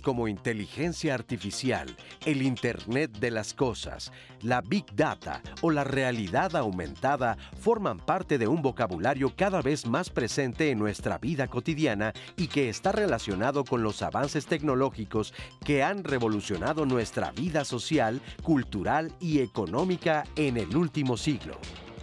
Como inteligencia artificial, el Internet de las Cosas, la Big Data o la realidad aumentada forman parte de un vocabulario cada vez más presente en nuestra vida cotidiana y que está relacionado con los avances tecnológicos que han revolucionado nuestra vida social, cultural y económica en el último siglo.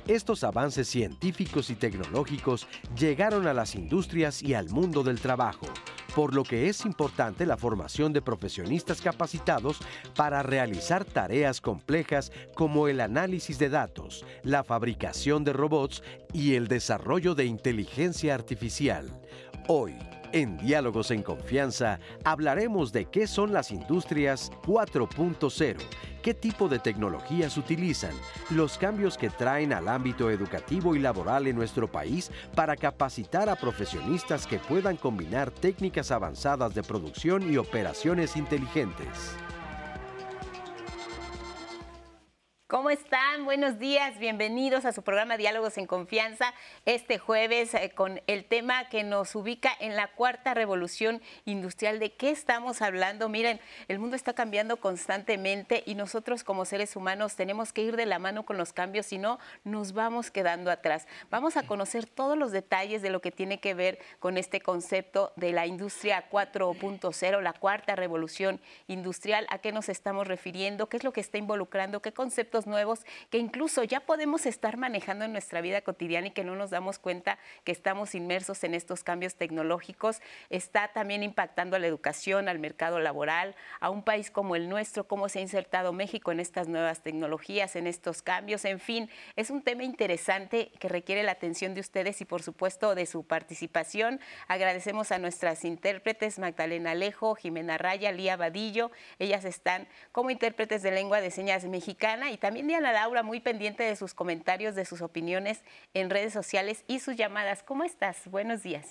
Estos avances científicos y tecnológicos llegaron a las industrias y al mundo del trabajo, por lo que es importante la formación de profesionistas capacitados para realizar tareas complejas como el análisis de datos, la fabricación de robots y el desarrollo de inteligencia artificial. Hoy, en Diálogos en Confianza hablaremos de qué son las industrias 4.0, qué tipo de tecnologías utilizan, los cambios que traen al ámbito educativo y laboral en nuestro país para capacitar a profesionistas que puedan combinar técnicas avanzadas de producción y operaciones inteligentes. ¿Cómo están? Buenos días, bienvenidos a su programa Diálogos en Confianza este jueves eh, con el tema que nos ubica en la cuarta revolución industrial. ¿De qué estamos hablando? Miren, el mundo está cambiando constantemente y nosotros como seres humanos tenemos que ir de la mano con los cambios, si no nos vamos quedando atrás. Vamos a conocer todos los detalles de lo que tiene que ver con este concepto de la industria 4.0, la cuarta revolución industrial, a qué nos estamos refiriendo, qué es lo que está involucrando, qué conceptos nuevos que incluso ya podemos estar manejando en nuestra vida cotidiana y que no nos damos cuenta que estamos inmersos en estos cambios tecnológicos. Está también impactando a la educación, al mercado laboral, a un país como el nuestro, cómo se ha insertado México en estas nuevas tecnologías, en estos cambios. En fin, es un tema interesante que requiere la atención de ustedes y por supuesto de su participación. Agradecemos a nuestras intérpretes Magdalena Alejo, Jimena Raya, Lía Vadillo. Ellas están como intérpretes de lengua de señas mexicana y también también Diana Laura, muy pendiente de sus comentarios, de sus opiniones en redes sociales y sus llamadas. ¿Cómo estás? Buenos días.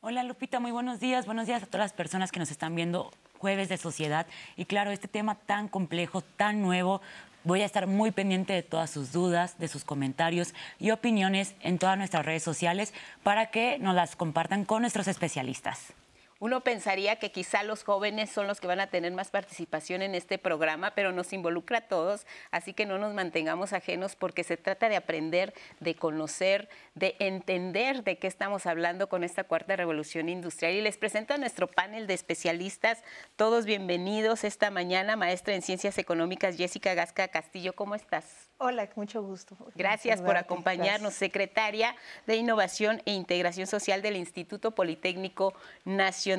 Hola Lupita, muy buenos días. Buenos días a todas las personas que nos están viendo jueves de sociedad. Y claro, este tema tan complejo, tan nuevo, Voy a estar muy pendiente de todas sus dudas, de sus comentarios y opiniones en todas nuestras redes sociales para que nos las compartan con nuestros especialistas. Uno pensaría que quizá los jóvenes son los que van a tener más participación en este programa, pero nos involucra a todos, así que no nos mantengamos ajenos porque se trata de aprender, de conocer, de entender de qué estamos hablando con esta cuarta revolución industrial. Y les presento a nuestro panel de especialistas, todos bienvenidos esta mañana, maestra en Ciencias Económicas Jessica Gasca Castillo, ¿cómo estás? Hola, mucho gusto. Gracias por acompañarnos, secretaria de Innovación e Integración Social del Instituto Politécnico Nacional.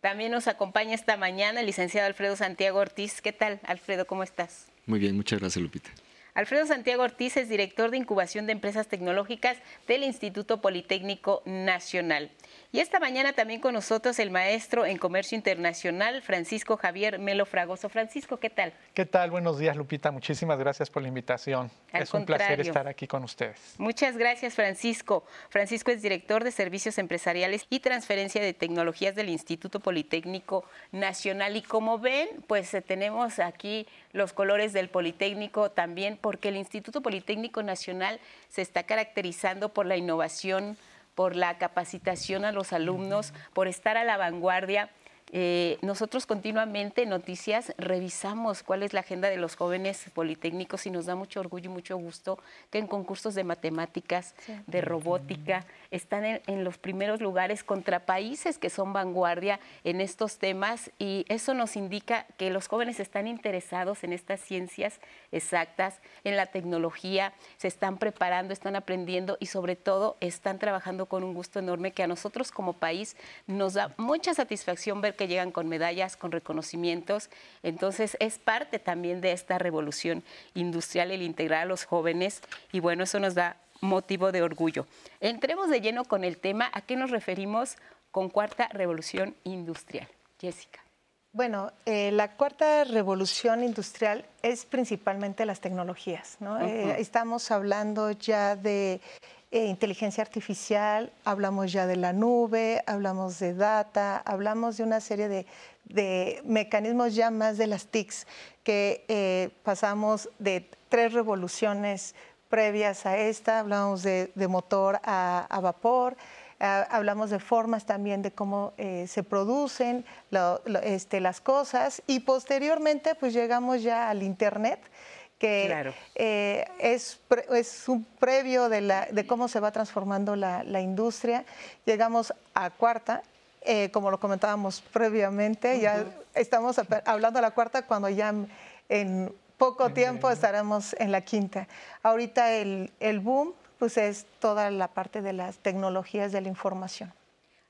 También nos acompaña esta mañana el licenciado Alfredo Santiago Ortiz. ¿Qué tal, Alfredo? ¿Cómo estás? Muy bien, muchas gracias, Lupita. Alfredo Santiago Ortiz es director de incubación de empresas tecnológicas del Instituto Politécnico Nacional. Y esta mañana también con nosotros el maestro en comercio internacional, Francisco Javier Melo Fragoso. Francisco, ¿qué tal? ¿Qué tal? Buenos días, Lupita. Muchísimas gracias por la invitación. es un placer estar aquí con ustedes. Muchas gracias, Francisco. Francisco es director de servicios empresariales y transferencia de tecnologías del Instituto Politécnico Nacional. Y como ven, pues eh, tenemos aquí los colores del Politécnico también, porque el Instituto Politécnico Nacional se está caracterizando por la innovación, por la capacitación a los alumnos, por estar a la vanguardia eh, nosotros continuamente en Noticias revisamos cuál es la agenda de los jóvenes politécnicos y nos da mucho orgullo y mucho gusto que en concursos de matemáticas, de robótica, están en, los primeros lugares contra países que son vanguardia en estos temas y eso nos indica que los jóvenes están interesados en estas ciencias exactas, en la tecnología, se están preparando, están aprendiendo y sobre todo están trabajando con un gusto enorme que a nosotros como país nos da mucha satisfacción ver que llegan con medallas, con reconocimientos. Entonces es parte también de esta revolución industrial el integrar a los jóvenes y bueno, eso nos da motivo de orgullo. Entremos de lleno con el tema, ¿a qué nos referimos con cuarta revolución industrial? Jessica. Bueno, eh, la cuarta revolución industrial es principalmente las tecnologías. ¿no? Eh, estamos hablando ya de eh, inteligencia artificial, hablamos ya de la nube, hablamos de data, hablamos de una serie de, mecanismos ya más de las TICs, que pasamos de tres revoluciones previas a esta, hablamos de, motor a, vapor, Ah, hablamos de formas también de cómo eh, se producen este, las cosas y posteriormente pues llegamos ya al Internet que eh, es, es, un previo de, la, de, cómo se va transformando la, industria. Llegamos a cuarta, eh, como lo comentábamos previamente, ya estamos hablando de la cuarta cuando ya en poco tiempo estaremos en la quinta. Ahorita el, el boom pues es toda la parte de las tecnologías de la información.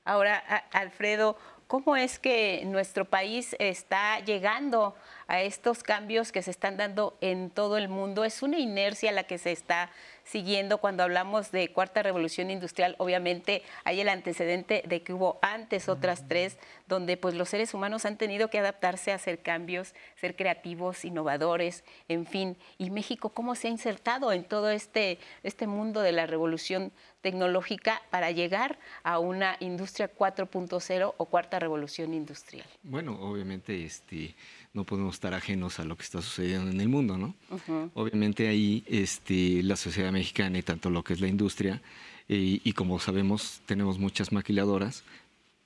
Ahora, Alfredo, ¿cómo es que nuestro país está llegando a estos cambios que se están dando en todo el mundo? ¿Es una inercia la que se está siguiendo cuando hablamos de cuarta revolución industrial? Obviamente hay el antecedente de que hubo antes otras tres, donde pues los seres humanos han tenido que adaptarse a hacer cambios, ser creativos, innovadores, en fin. ¿Y México cómo se ha insertado en todo este, este mundo de la revolución tecnológica para llegar a una industria 4.0 o cuarta revolución industrial? Bueno, obviamente este, no podemos estar ajenos a lo que está sucediendo en el mundo, ¿no? Obviamente ahí este, la sociedad mexicana y tanto lo que es la industria, eh, y como sabemos tenemos muchas maquiladoras,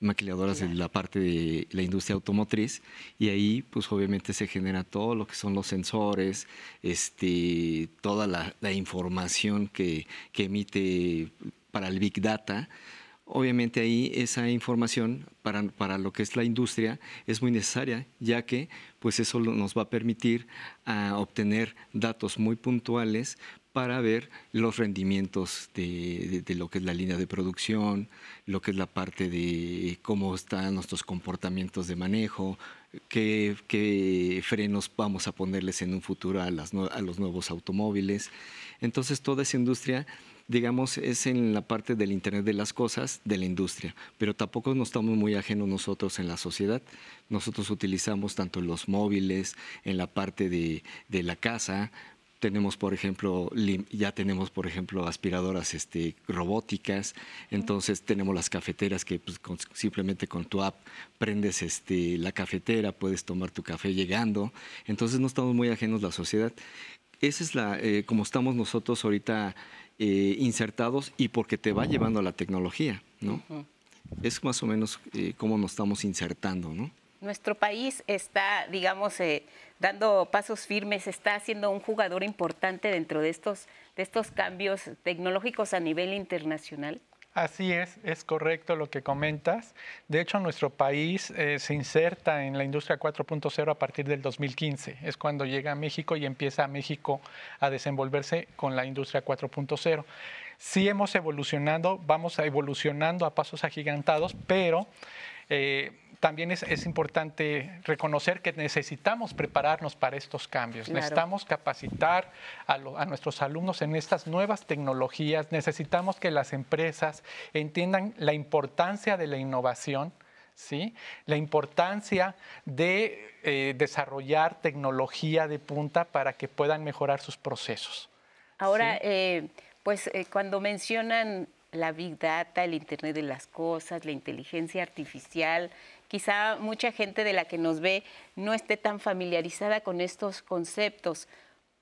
maquiladoras de la parte de la industria automotriz y ahí pues obviamente se genera todo lo que son los sensores, este, toda la, información que, que, emite para el Big Data. Obviamente ahí esa información para, para, lo que es la industria es muy necesaria, ya que pues eso nos va a permitir a obtener datos muy puntuales para ver los rendimientos de, lo que es la línea de producción, lo que es la parte de cómo están nuestros comportamientos de manejo, qué, frenos vamos a ponerles en un futuro a, a los nuevos automóviles. Entonces toda esa industria digamos, es en la parte del Internet de las cosas de la industria, pero tampoco nos estamos muy ajenos nosotros en la sociedad. Nosotros utilizamos tanto los móviles, en la parte de, de la casa, tenemos por ejemplo ya tenemos por ejemplo aspiradoras este, robóticas. Entonces tenemos las cafeteras que pues, simplemente con tu app prendes este, la cafetera puedes tomar tu café llegando. Entonces no estamos muy ajenos a la sociedad. Esa es la eh, como estamos nosotros ahorita eh, insertados y porque te va llevando a la tecnología no es más o menos eh, cómo nos estamos insertando no nuestro país está, digamos, eh, dando pasos firmes, está siendo un jugador importante dentro de estos, de estos cambios tecnológicos a nivel internacional. Así es, es correcto lo que comentas. De hecho, nuestro país eh, se inserta en la industria 4.0 a partir del 2015. Es cuando llega a México y empieza México a desenvolverse con la industria 4.0. Sí hemos evolucionado, vamos a evolucionando a pasos agigantados, pero eh, también es, importante reconocer que necesitamos prepararnos para estos cambios. Necesitamos capacitar a, nuestros alumnos en estas nuevas tecnologías. Necesitamos que las empresas entiendan la importancia de la innovación. ¿Sí? La importancia de eh, desarrollar tecnología de punta para que puedan mejorar sus procesos. Ahora, eh, pues eh, cuando mencionan la Big Data, el Internet de las Cosas, la inteligencia artificial, quizá mucha gente de la que nos ve no esté tan familiarizada con estos conceptos.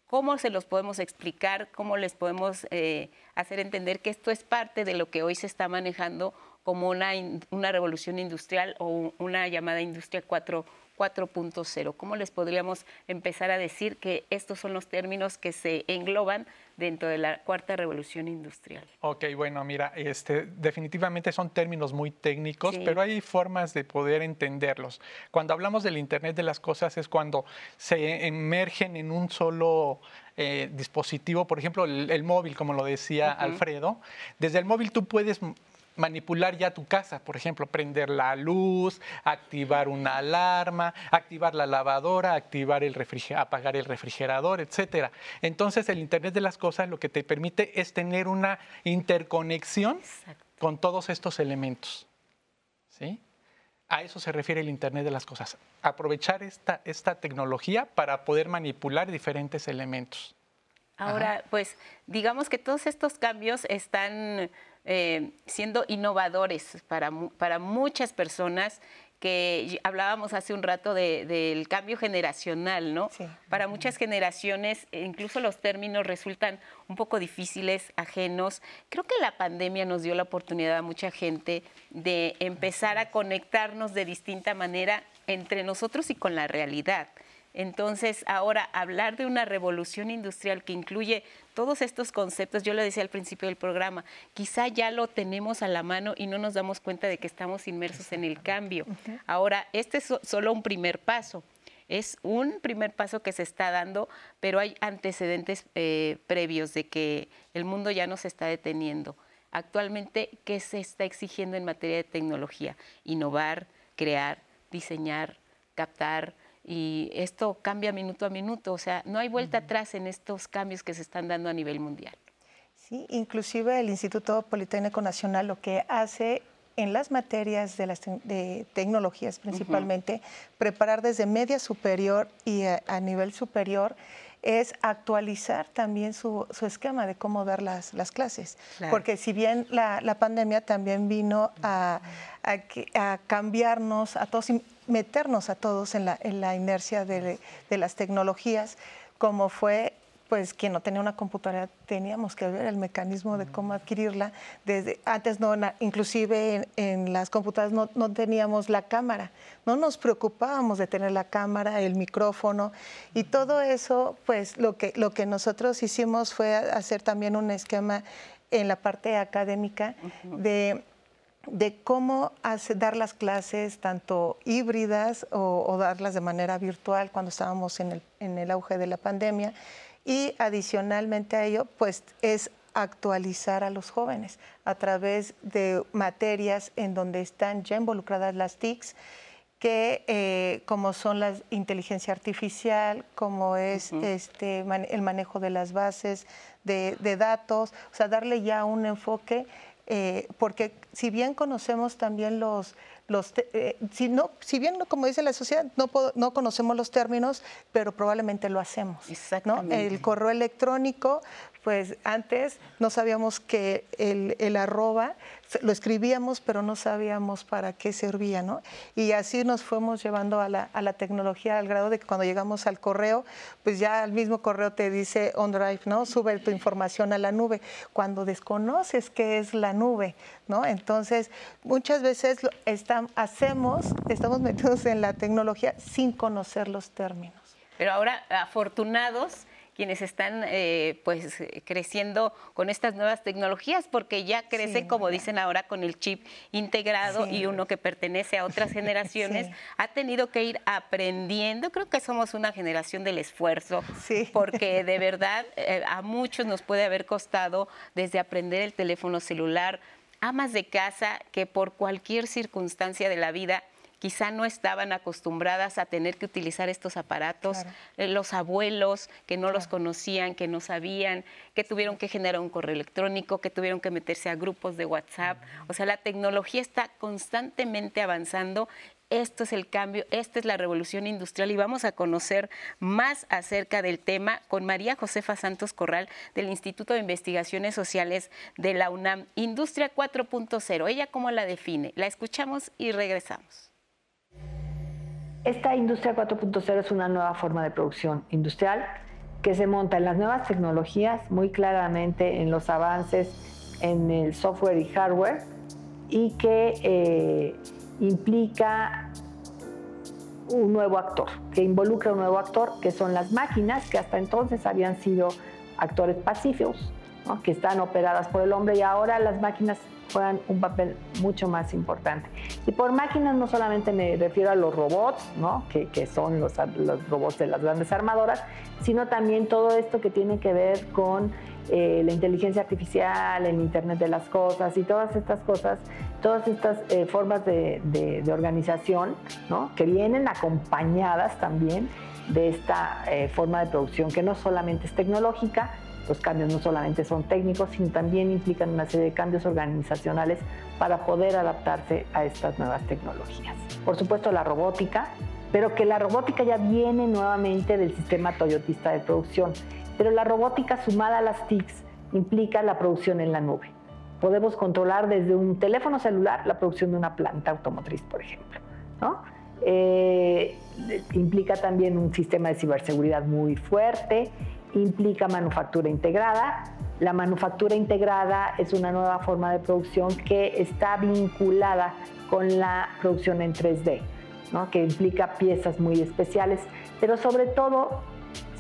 ¿Cómo se los podemos explicar? ¿Cómo les podemos eh, hacer entender que esto es parte de lo que hoy se está manejando como una, una revolución industrial o una llamada industria 4 4.0. ¿Cómo les podríamos empezar a decir que estos son los términos que se engloban dentro de la cuarta revolución industrial? Ok, bueno, mira, este, definitivamente son términos muy técnicos, pero hay formas de poder entenderlos. Cuando hablamos del Internet de las Cosas es cuando se emergen en un solo eh, dispositivo, por ejemplo, el, móvil, como lo decía Alfredo. Desde el móvil tú puedes manipular ya tu casa, por ejemplo, prender la luz, activar una alarma, activar la lavadora, activar el apagar el refrigerador, etcétera. Entonces, el Internet de las cosas lo que te permite es tener una interconexión con todos estos elementos. ¿Sí? A eso se refiere el Internet de las cosas. Aprovechar esta, esta tecnología para poder manipular diferentes elementos. Ahora, pues digamos que todos estos cambios están eh, siendo innovadores para, para muchas personas que hablábamos hace un rato del cambio generacional, ¿no? Para muchas generaciones, incluso los términos resultan un poco difíciles, ajenos. Creo que la pandemia nos dio la oportunidad a mucha gente de empezar a conectarnos de distinta manera entre nosotros y con la realidad. Entonces, ahora hablar de una revolución industrial que incluye todos estos conceptos, yo lo decía al principio del programa, quizá ya lo tenemos a la mano y no nos damos cuenta de que estamos inmersos en el cambio. Ahora, este es solo un primer paso. Es un primer paso que se está dando, pero hay antecedentes eh, previos de que el mundo ya no se está deteniendo. Actualmente, ¿qué se está exigiendo en materia de tecnología? Innovar, crear, diseñar, captar, y esto cambia minuto a minuto, o sea, no hay vuelta atrás en estos cambios que se están dando a nivel mundial. Sí, inclusive el Instituto Politécnico Nacional lo que hace en las materias de, las de tecnologías principalmente, preparar desde media superior y a, nivel superior es actualizar también su, esquema de cómo dar las, las clases. Porque si bien la, la pandemia también vino a, a, cambiarnos a todos meternos a todos en la, en la inercia de, las tecnologías, como fue pues quien no tenía una computadora teníamos que ver el mecanismo de cómo adquirirla. Antes no, inclusive en, las computadoras no, no, teníamos la cámara, no nos preocupábamos de tener la cámara, el micrófono y todo eso, pues lo que, lo que nosotros hicimos fue hacer también un esquema en la parte académica de de cómo dar las clases tanto híbridas o, darlas de manera virtual cuando estábamos en el, auge de la pandemia. Y adicionalmente a ello pues es actualizar a los jóvenes a través de materias en donde están ya involucradas las TICs que eh, como son la inteligencia artificial, como es este, el manejo de las bases de, de, datos, o sea, darle ya un enfoque eh, porque si bien conocemos también los, los eh, si, no, si bien, como dice la sociedad, no, no conocemos los términos, pero probablemente lo hacemos. El correo electrónico, pues antes no sabíamos que el, el arroba lo escribíamos, pero no sabíamos para qué servía, ¿no? Y así nos fuimos llevando a la, tecnología al grado de que cuando llegamos al correo, pues ya el mismo correo te dice OnDrive, ¿no? Sube tu información a la nube. Cuando desconoces qué es la nube, ¿no? Entonces, muchas veces hacemos, estamos metidos en la tecnología sin conocer los términos. Pero ahora, afortunados, quienes están eh, pues creciendo con estas nuevas tecnologías, porque ya crece, como dicen ahora, con el chip integrado y uno que pertenece a otras generaciones, ha tenido que ir aprendiendo. Creo que somos una generación del esfuerzo, porque de verdad eh, a muchos nos puede haber costado desde aprender el teléfono celular, amas de casa que por cualquier circunstancia de la vida quizá no estaban acostumbradas a tener que utilizar estos aparatos, eh, los abuelos que no los conocían, que no sabían, que tuvieron que generar un correo electrónico, que tuvieron que meterse a grupos de WhatsApp. O sea, la tecnología está constantemente avanzando esto es el cambio, esta es la revolución industrial y vamos a conocer más acerca del tema con María Josefa Santos Corral del Instituto de Investigaciones Sociales de la UNAM, Industria 4.0. ¿Ella cómo la define? La escuchamos y regresamos. Esta industria 4.0 es una nueva forma de producción industrial que se monta en las nuevas tecnologías, muy claramente en los avances en el software y hardware, y que eh, implica un nuevo actor, que involucra un nuevo actor, que son las máquinas, que hasta entonces habían sido actores pacíficos, que están operadas por el hombre, y ahora las máquinas juegan un papel mucho más importante. Y por máquinas no solamente me refiero a los robots, ¿no? que, son los, robots de las grandes armadoras, sino también todo esto que tiene que ver con eh, la inteligencia artificial, el Internet de las Cosas y todas estas cosas, todas estas eh, formas de, de, organización ¿no? que vienen acompañadas también de esta eh, forma de producción que no solamente es tecnológica, los cambios no solamente son técnicos, sino también implican una serie de cambios organizacionales para poder adaptarse a estas nuevas tecnologías. Por supuesto, la robótica, pero que la robótica ya viene nuevamente del sistema toyotista de producción. Pero la robótica sumada a las TICs implica la producción en la nube. Podemos controlar desde un teléfono celular la producción de una planta automotriz, por ejemplo. Eh, implica también un sistema de ciberseguridad muy fuerte, implica manufactura integrada. La manufactura integrada es una nueva forma de producción que está vinculada con la producción en 3D, ¿no? que implica piezas muy especiales, pero sobre todo,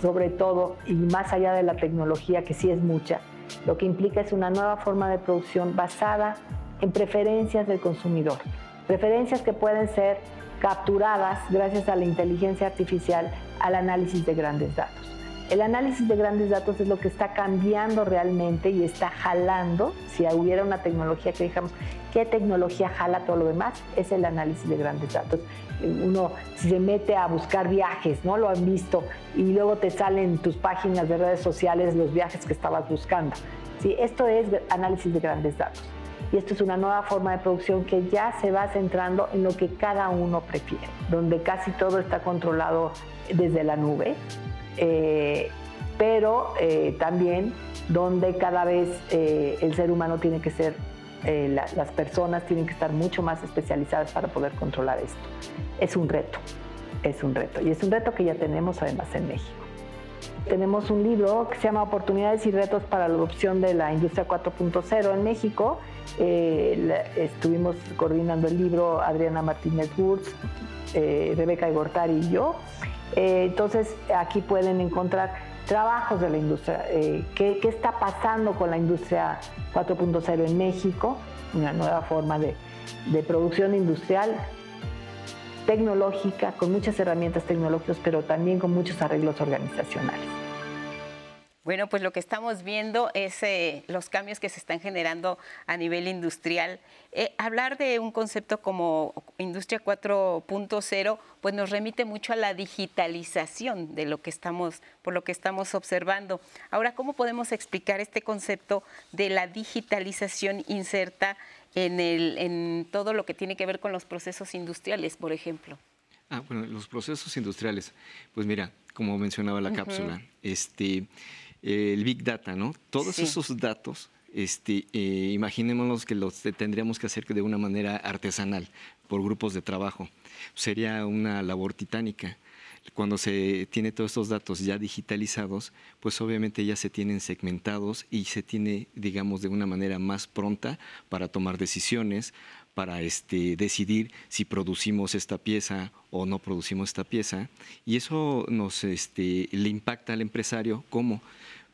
sobre todo, y más allá de la tecnología, que sí es mucha, lo que implica es una nueva forma de producción basada en preferencias del consumidor. Preferencias que pueden ser capturadas gracias a la inteligencia artificial al análisis de grandes datos. El análisis de grandes datos es lo que está cambiando realmente y está jalando, si hubiera una tecnología que digamos, ¿qué tecnología jala todo lo demás? Es el análisis de grandes datos. Uno se mete a buscar viajes, ¿no? Lo han visto y luego te salen en tus páginas de redes sociales los viajes que estabas buscando. ¿Sí? Esto es análisis de grandes datos y esto es una nueva forma de producción que ya se va centrando en lo que cada uno prefiere, donde casi todo está controlado desde la nube, eh, pero eh, también donde cada vez eh, el ser humano tiene que ser, las personas tienen que estar mucho más especializadas para poder controlar esto. Es un reto, es un reto, y es un reto que ya tenemos además en México. Tenemos un libro que se llama Oportunidades y retos para la adopción de la industria 4.0 en México, eh, estuvimos coordinando el libro Adriana Martínez Wurz, eh, Rebeca Igortari y yo. Eh, entonces, aquí pueden encontrar trabajos de la industria, qué, está pasando con la industria 4.0 en México, una nueva forma de, de producción industrial tecnológica, con muchas herramientas tecnológicas, pero también con muchos arreglos organizacionales. Bueno, pues lo que estamos viendo es eh, los cambios que se están generando a nivel industrial. Eh, hablar de un concepto como Industria 4.0, pues nos remite mucho a la digitalización de lo que estamos, por lo que estamos observando. Ahora, ¿cómo podemos explicar este concepto de la digitalización inserta en, el, en todo lo que tiene que ver con los procesos industriales, por ejemplo? Ah, bueno, los procesos industriales, pues mira, como mencionaba la cápsula, este el Big Data, ¿no? Todos esos datos, este, eh, imaginémonos que los tendríamos que hacer de una manera artesanal, por grupos de trabajo. Sería una labor titánica. Cuando se tiene todos estos datos ya digitalizados, pues obviamente ya se tienen segmentados y se tiene, digamos, de una manera más pronta para tomar decisiones, para este, decidir si producimos esta pieza o no producimos esta pieza. Y eso nos este, le impacta al empresario como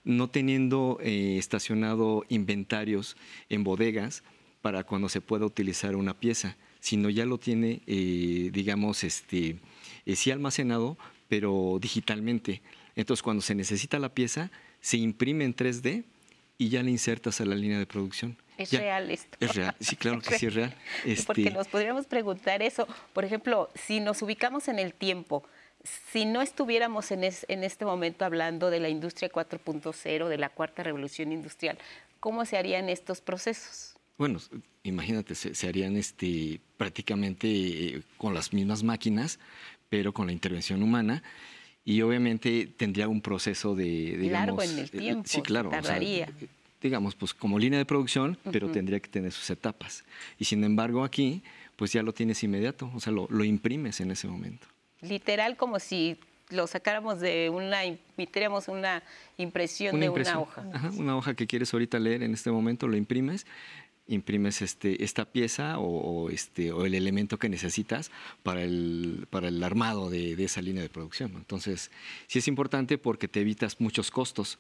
no teniendo eh, estacionado inventarios en bodegas para cuando se pueda utilizar una pieza, sino ya lo tiene, eh, digamos, este, eh, sí almacenado, pero digitalmente. Entonces, cuando se necesita la pieza, se imprime en 3D y ya la insertas a la línea de producción. Es real esto. Es real, sí, claro que sí es real. Porque este nos podríamos preguntar eso. Por ejemplo, si nos ubicamos en el tiempo, si no estuviéramos en, este momento hablando de la industria 4.0, de la cuarta revolución industrial, ¿cómo se harían estos procesos? Bueno, imagínate, se, harían este, prácticamente eh, con las mismas máquinas, pero con la intervención humana. Y obviamente tendría un proceso de, digamos... Largo en el eh, tiempo, sí, claro, tardaría. Digamos, pues como línea de producción, pero tendría que tener sus etapas. Y sin embargo aquí, pues ya lo tienes inmediato, o sea, lo imprimes en ese momento literal como si lo sacáramos de una, emitiéramos una impresión de una hoja. una hoja que quieres ahorita leer en este momento, lo imprimes, imprimes este, esta pieza o, este, o el elemento que necesitas para el, para el armado de, esa línea de producción. Entonces, sí es importante porque te evitas muchos costos.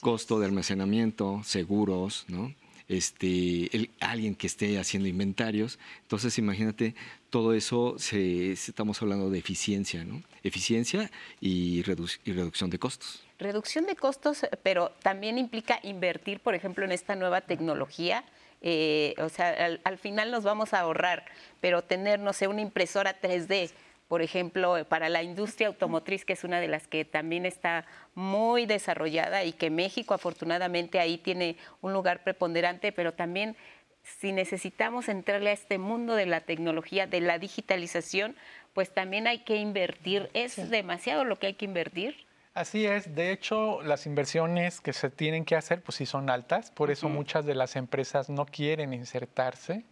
Costo de almacenamiento, seguros, ¿no? este, el, alguien que esté haciendo inventarios. Entonces, imagínate, todo eso se, estamos hablando de eficiencia, ¿no? Eficiencia y, reducción de costos. Reducción de costos, pero también implica invertir, por ejemplo, en esta nueva tecnología. Eh, o sea, al, al, final nos vamos a ahorrar, pero tener, no sé, una impresora 3D por ejemplo, para la industria automotriz, que es una de las que también está muy desarrollada y que México afortunadamente ahí tiene un lugar preponderante, pero también si necesitamos entrarle a este mundo de la tecnología, de la digitalización, pues también hay que invertir. ¿Es demasiado lo que hay que invertir? Así es, de hecho las inversiones que se tienen que hacer pues sí son altas, por eso muchas de las empresas no quieren insertarse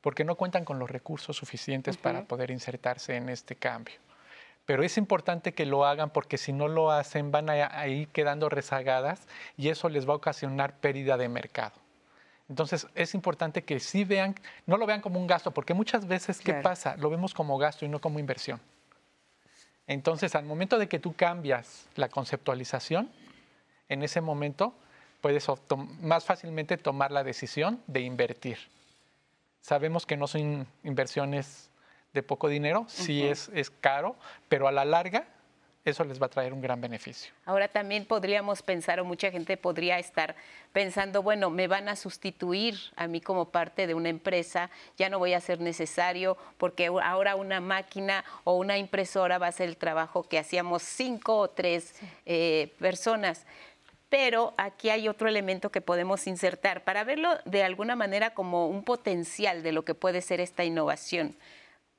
porque no cuentan con los recursos suficientes para poder insertarse en este cambio. Pero es importante que lo hagan porque si no lo hacen van a, ir quedando rezagadas y eso les va a ocasionar pérdida de mercado. Entonces es importante que sí vean, no lo vean como un gasto, porque muchas veces, ¿qué pasa? Lo vemos como gasto y no como inversión. Entonces, al momento de que tú cambias la conceptualización, en ese momento puedes más fácilmente tomar la decisión de invertir. Sabemos que no son inversiones de poco dinero, sí es, es caro, pero a la larga eso les va a traer un gran beneficio. Ahora también podríamos pensar, o mucha gente podría estar pensando, bueno, me van a sustituir a mí como parte de una empresa, ya no voy a ser necesario porque ahora una máquina o una impresora va a hacer el trabajo que hacíamos cinco o tres eh, personas. Pero aquí hay otro elemento que podemos insertar para verlo de alguna manera como un potencial de lo que puede ser esta innovación,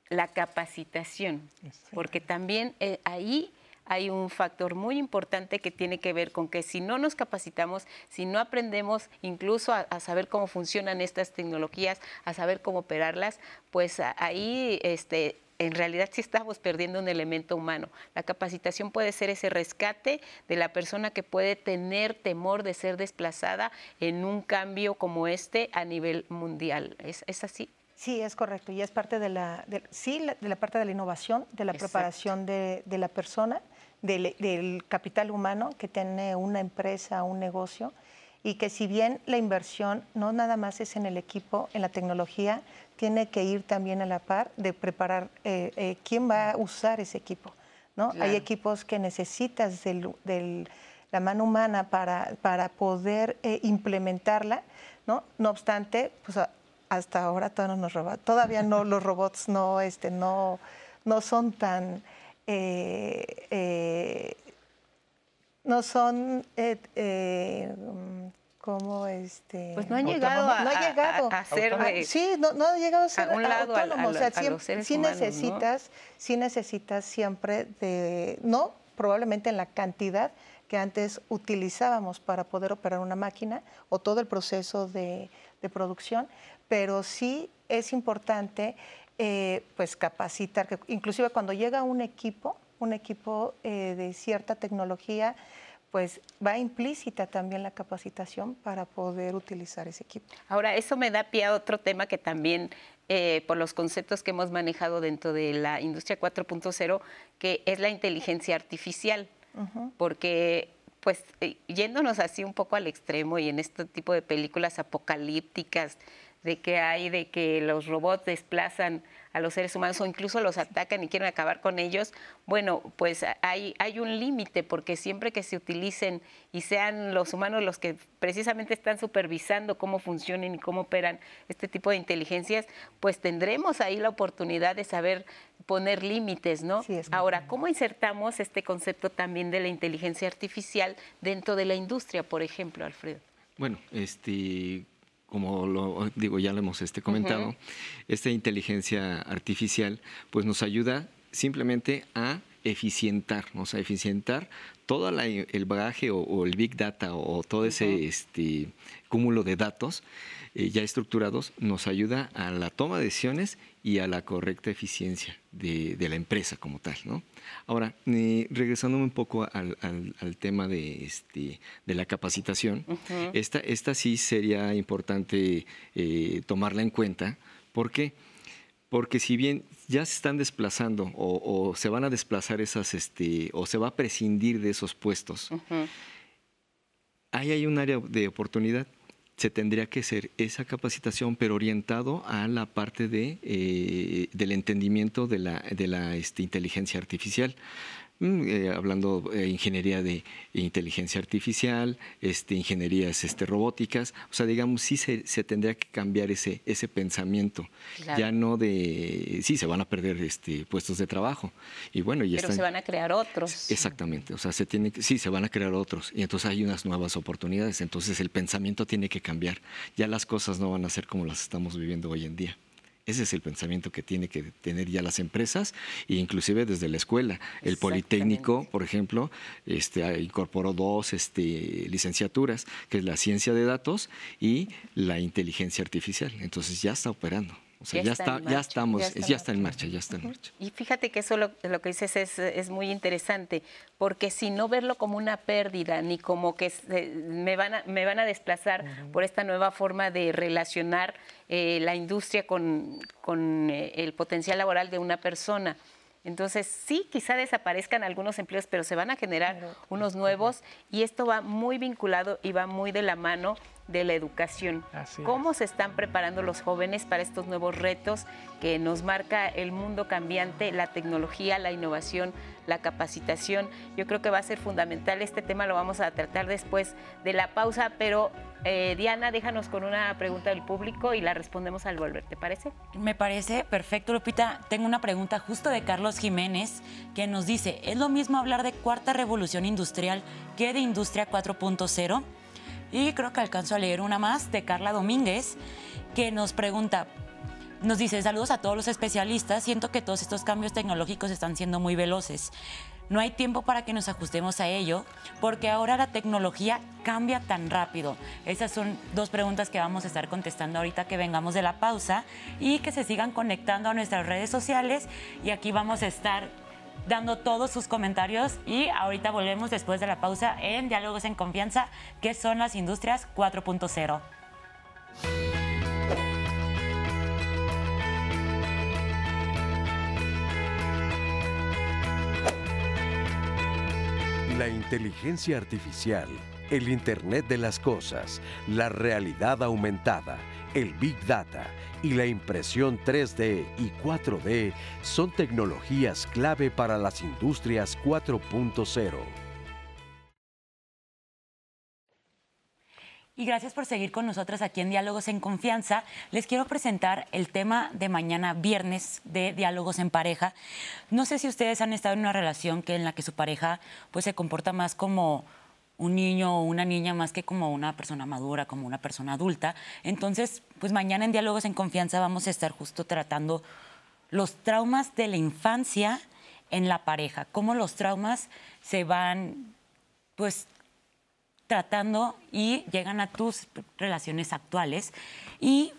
la capacitación, porque también eh, ahí hay un factor muy importante que tiene que ver con que si no nos capacitamos, si no aprendemos incluso a, saber cómo funcionan estas tecnologías, a saber cómo operarlas, pues ahí este, en realidad sí estamos perdiendo un elemento humano. La capacitación puede ser ese rescate de la persona que puede tener temor de ser desplazada en un cambio como este a nivel mundial. ¿Es, así? Sí, es correcto. Y es parte de la, sí, de la parte de la innovación, de la preparación de, de, la persona del, capital humano que tiene una empresa, un negocio, y que si bien la inversión no nada más es en el equipo, en la tecnología, tiene que ir también a la par de preparar eh, eh, quién va a usar ese equipo. ¿no? Hay equipos que necesitas de la mano humana para, para poder eh, implementarla, ¿no? No obstante, pues hasta ahora todavía no, nos todavía no los robots no, este, no, no son tan no son eh, como este pues no han llegado a, no ha llegado a, ser sí no, no, ha llegado a ser un lado autónomo. o sea, sí, necesitas sí necesitas siempre de no probablemente en la cantidad que antes utilizábamos para poder operar una máquina o todo el proceso de, de producción pero sí es importante eh, pues capacitar, que inclusive cuando llega un equipo, un equipo eh, de cierta tecnología, pues va implícita también la capacitación para poder utilizar ese equipo. Ahora, eso me da pie a otro tema que también, eh, por los conceptos que hemos manejado dentro de la industria 4.0, que es la inteligencia artificial, porque pues yéndonos así un poco al extremo y en este tipo de películas apocalípticas, de que hay de que los robots desplazan a los seres humanos o incluso los atacan y quieren acabar con ellos, bueno, pues hay, hay un límite porque siempre que se utilicen y sean los humanos los que precisamente están supervisando cómo funcionan y cómo operan este tipo de inteligencias, pues tendremos ahí la oportunidad de saber poner límites, ¿no? Ahora, ¿cómo insertamos este concepto también de la inteligencia artificial dentro de la industria, por ejemplo, Alfredo? Bueno, este como lo digo, ya lo hemos este, comentado, esta inteligencia artificial pues nos ayuda simplemente a eficientar, a eficientar todo el bagaje o, el big data o, todo ese este, cúmulo de datos eh, ya estructurados nos ayuda a la toma de decisiones y a la correcta eficiencia de, la empresa como tal. ¿no? Ahora, eh, regresándome un poco al, tema de, este, de la capacitación, esta, esta sí sería importante eh, tomarla en cuenta. ¿Por qué? Porque si bien ya se están desplazando o, se van a desplazar esas, este, o se va a prescindir de esos puestos, ahí hay un área de oportunidad se tendría que hacer esa capacitación, pero orientado a la parte de, eh, del entendimiento de la, de la este, inteligencia artificial. Mm, eh, hablando de ingeniería de inteligencia artificial, este, ingenierías este, robóticas, o sea, digamos, sí se, se tendría que cambiar ese, ese pensamiento, ya no de, sí, se van a perder este, puestos de trabajo, y bueno, ya Pero se van a crear otros. Exactamente, o sea, se tiene sí, se van a crear otros, y entonces hay unas nuevas oportunidades, entonces el pensamiento tiene que cambiar, ya las cosas no van a ser como las estamos viviendo hoy en día. Ese es el pensamiento que tiene que tener ya las empresas e inclusive desde la escuela. El Politécnico, por ejemplo, este, incorporó dos este, licenciaturas, que es la ciencia de datos y la inteligencia artificial. Entonces ya está operando. O sea, ya, está, ya estamos, ya está, en marcha, ya está en marcha. Y fíjate que eso lo, lo que dices es, es, muy interesante, porque si no verlo como una pérdida, ni como que me, van a, me van a desplazar por esta nueva forma de relacionar eh, la industria con, con eh, el potencial laboral de una persona, entonces, sí, quizá desaparezcan algunos empleos, pero se van a generar unos nuevos y esto va muy vinculado y va muy de la mano de la educación. ¿Cómo se están preparando los jóvenes para estos nuevos retos que nos marca el mundo cambiante, la tecnología, la innovación, la capacitación? Yo creo que va a ser fundamental. Este tema lo vamos a tratar después de la pausa, pero eh, Diana, déjanos con una pregunta del público y la respondemos al volver, ¿te parece? Me parece perfecto, Lupita. Tengo una pregunta justo de Carlos Jiménez que nos dice, ¿es lo mismo hablar de cuarta revolución industrial que de industria 4.0? Y creo que alcanzo a leer una más de Carla Domínguez, que nos pregunta, nos dice, saludos a todos los especialistas, siento que todos estos cambios tecnológicos están siendo muy veloces. No hay tiempo para que nos ajustemos a ello, porque ahora la tecnología cambia tan rápido. Esas son dos preguntas que vamos a estar contestando ahorita que vengamos de la pausa y que se sigan conectando a nuestras redes sociales. Y aquí vamos a estar dando todos sus comentarios y ahorita volvemos después de la pausa en Diálogos en Confianza, que son las industrias 4.0. La inteligencia artificial, el Internet de las Cosas, la realidad aumentada, el Big Data y la impresión 3D y 4D son tecnologías clave para las industrias 4.0. Y gracias por seguir con nosotros aquí en Diálogos en Confianza. Les quiero presentar el tema de mañana viernes de Diálogos en Pareja. No sé si ustedes han estado en una relación que en la que su pareja pues se comporta más como un niño o una niña más que como una persona madura, como una persona adulta. Entonces, pues mañana en Diálogos en Confianza vamos a estar justo tratando los traumas de la infancia en la pareja, cómo los traumas se van, pues, tratando y llegan a tus relaciones actuales. Y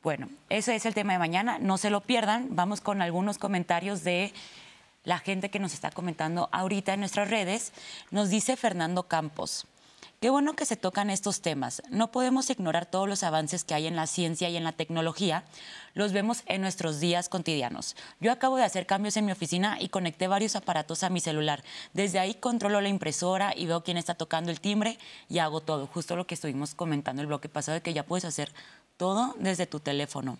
bueno, eso es el tema de mañana, no se lo pierdan, vamos con algunos comentarios de la gente que nos está comentando ahorita en nuestras redes, nos dice Fernando Campos. Qué bueno que se tocan estos temas. No podemos ignorar todos los avances que hay en la ciencia y en la tecnología. Los vemos en nuestros días cotidianos. Yo acabo de hacer cambios en mi oficina y conecté varios aparatos a mi celular. Desde ahí controlo la impresora y veo quién está tocando el timbre y hago todo. Justo lo que estuvimos comentando el bloque pasado de que ya puedes hacer todo desde tu teléfono.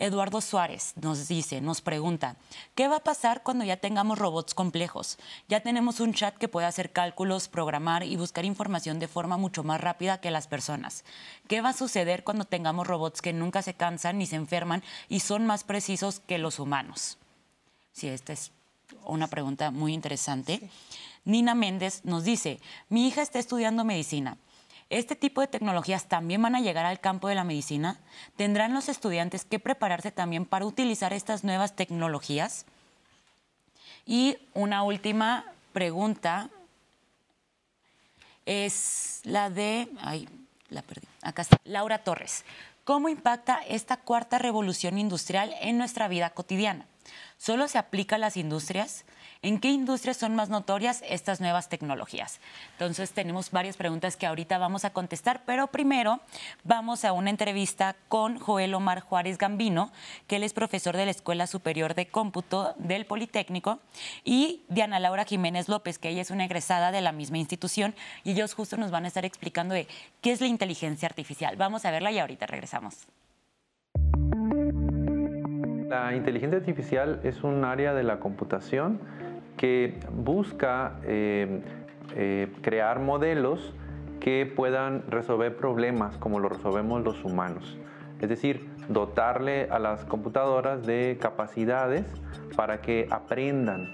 Eduardo Suárez nos dice, nos pregunta, ¿qué va a pasar cuando ya tengamos robots complejos? Ya tenemos un chat que puede hacer cálculos, programar y buscar información de forma mucho más rápida que las personas. ¿Qué va a suceder cuando tengamos robots que nunca se cansan ni se enferman y son más precisos que los humanos? Sí, esta es una pregunta muy interesante. Nina Méndez nos dice, mi hija está estudiando medicina. ¿Este tipo de tecnologías también van a llegar al campo de la medicina? ¿Tendrán los estudiantes que prepararse también para utilizar estas nuevas tecnologías? Y una última pregunta es la de, ay, la perdí, acá está, Laura Torres. ¿Cómo impacta esta cuarta revolución industrial en nuestra vida cotidiana? ¿Solo se aplica a las industrias? ¿En qué industrias son más notorias estas nuevas tecnologías? Entonces tenemos varias preguntas que ahorita vamos a contestar, pero primero vamos a una entrevista con Joel Omar Juárez Gambino, que él es profesor de la Escuela Superior de Cómputo del Politécnico, y Diana Laura Jiménez López, que ella es una egresada de la misma institución, y ellos justo nos van a estar explicando qué es la inteligencia artificial. Vamos a verla y ahorita regresamos. La inteligencia artificial es un área de la computación que busca eh, eh, crear modelos que puedan resolver problemas como lo resolvemos los humanos. Es decir, dotarle a las computadoras de capacidades para que aprendan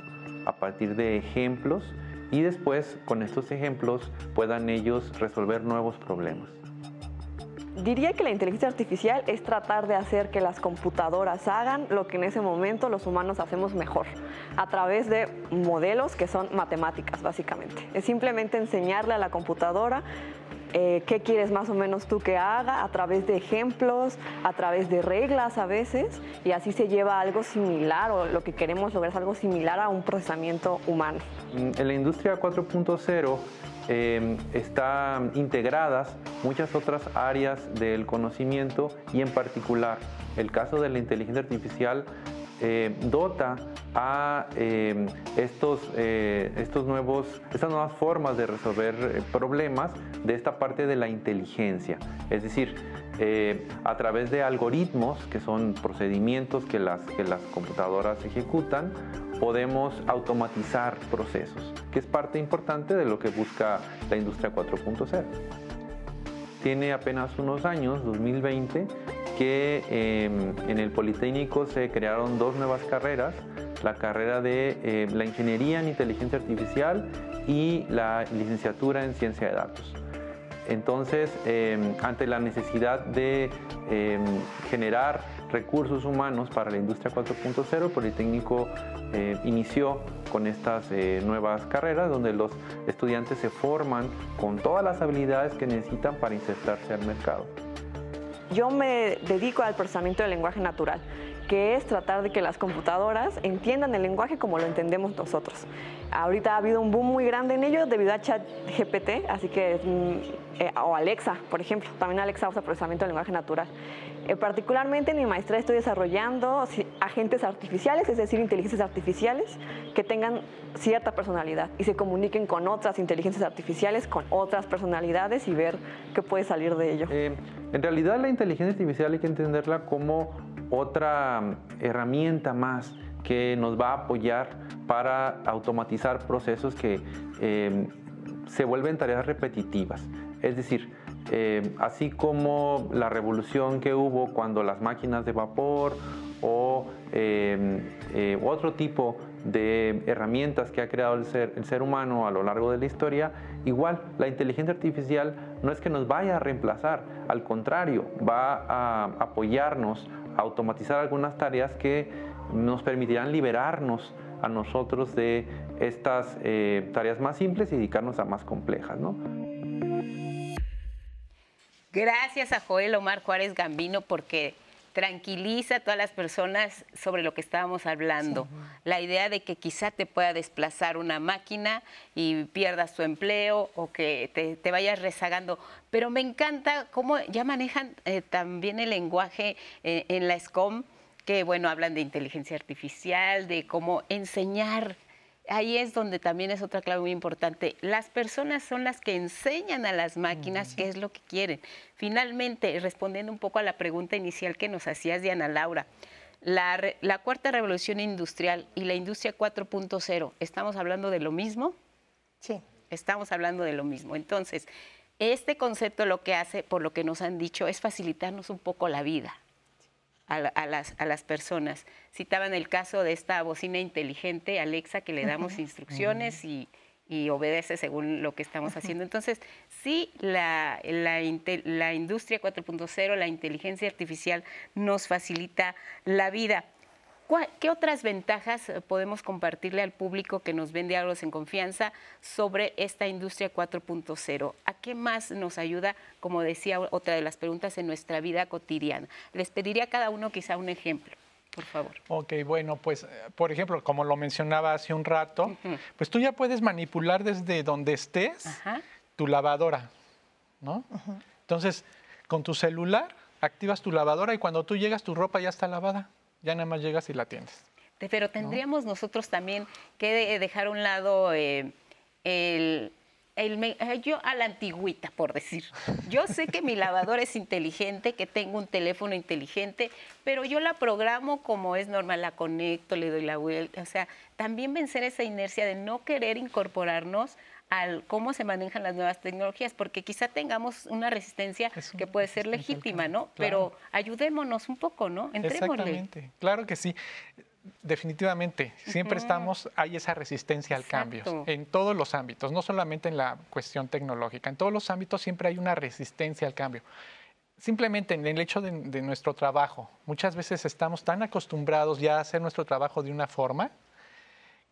a partir de ejemplos y después con estos ejemplos puedan ellos resolver nuevos problemas. Diría que la inteligencia artificial es tratar de hacer que las computadoras hagan lo que en ese momento los humanos hacemos mejor, a través de modelos que son matemáticas, básicamente. Es simplemente enseñarle a la computadora eh, qué quieres más o menos tú que haga a través de ejemplos, a través de reglas a veces, y así se lleva algo similar o lo que queremos lograr es algo similar a un procesamiento humano. Mm, en la industria 4.0 eh, están integradas muchas otras áreas del conocimiento y en particular el caso de la inteligencia artificial eh, dota a eh, estos, eh, estos nuevos, estas nuevas formas de resolver problemas de esta parte de la inteligencia. Es decir, a través de algoritmos, que son procedimientos que las, que las computadoras ejecutan, podemos automatizar procesos, que es parte importante de lo que busca la industria 4.0. Tiene apenas unos años, 2020, que em, en el Politécnico se crearon dos nuevas carreras, la carrera de eh, la Ingeniería en Inteligencia Artificial y la licenciatura en Ciencia de Datos. Entonces, em, ante la necesidad de em, generar recursos humanos para la industria 4.0, el Politécnico eh, inició con estas eh, nuevas carreras donde los estudiantes se forman con todas las habilidades que necesitan para insertarse al mercado. Yo me dedico al procesamiento del lenguaje natural, que es tratar de que las computadoras entiendan el lenguaje como lo entendemos nosotros. Ahorita ha habido un boom muy grande en ello debido a ChatGPT, así que mm, eh, o Alexa, por ejemplo, también Alexa usa procesamiento del lenguaje natural. Eh, particularmente en mi maestría estoy desarrollando agentes artificiales, es decir, inteligencias artificiales que tengan cierta personalidad y se comuniquen con otras inteligencias artificiales, con otras personalidades y ver qué puede salir de ello. Eh, en realidad la inteligencia artificial hay que entenderla como otra mm, herramienta más que nos va a apoyar para automatizar procesos que eh, se vuelven tareas repetitivas. Es decir, eh, así como la revolución que hubo cuando las máquinas de vapor o eh, eh, otro tipo de herramientas que ha creado el ser, el ser humano a lo largo de la historia, igual la inteligencia artificial no es que nos vaya a reemplazar, al contrario, va a apoyarnos a automatizar algunas tareas que nos permitirán liberarnos a nosotros de estas tareas más simples y dedicarnos a más complejas. ¿no? Gracias a Joel Omar Juárez Gambino porque tranquiliza a todas las personas sobre lo que estábamos hablando. La idea de que quizá te pueda desplazar una máquina y pierdas tu empleo o que te, vayas rezagando. Pero me encanta cómo ya manejan eh, también el lenguaje eh, en la SCOM, que bueno, hablan de inteligencia artificial, de cómo enseñar ahí es donde también es otra clave muy importante. Las personas son las que enseñan a las máquinas qué es lo que quieren. Finalmente, respondiendo un poco a la pregunta inicial que nos hacías, Diana Laura, la, la cuarta revolución industrial y la industria 4.0, ¿estamos hablando de lo mismo? Sí. Estamos hablando de lo mismo. Entonces, este concepto lo que hace, por lo que nos han dicho, es facilitarnos un poco la vida a, las, a las personas. Citaban el caso de esta bocina inteligente, Alexa, que le damos instrucciones y, obedece según lo que estamos haciendo. Entonces, sí, la, la, la industria 4.0, la inteligencia artificial nos facilita la vida. ¿Qué otras ventajas eh, podemos compartirle al público que nos vende Diálogos en Confianza sobre esta industria 4.0? ¿A qué más nos ayuda, como decía otra de las preguntas, en nuestra vida cotidiana? Les pediría a cada uno quizá un ejemplo. Por favor. Ok, bueno, pues eh, por ejemplo, como lo mencionaba hace un rato, pues tú ya puedes manipular desde donde estés tu lavadora, ¿no? Entonces, con tu celular activas tu lavadora y cuando tú llegas tu ropa ya está lavada ya nada más llegas y la atiendes. Pero tendríamos nosotros también que dejar a un lado eh, el, yo a la antigüita, por decir. Yo sé que mi lavadora es inteligente, que tengo un teléfono inteligente, pero yo la programo como es normal, la conecto, le doy la vuelta. O sea, también vencer esa inercia de no querer incorporarnos al cómo se manejan las nuevas tecnologías, porque quizá tengamos una resistencia que puede ser legítima, ¿no? Pero ayudémonos un poco, ¿no? Entrémosle. Exactamente, claro que sí. Definitivamente, siempre estamos, hay esa resistencia al cambio en todos los ámbitos, no solamente en la cuestión tecnológica, en todos los ámbitos siempre hay una resistencia al cambio. Simplemente en el hecho de, de nuestro trabajo, muchas veces estamos tan acostumbrados ya a hacer nuestro trabajo de una forma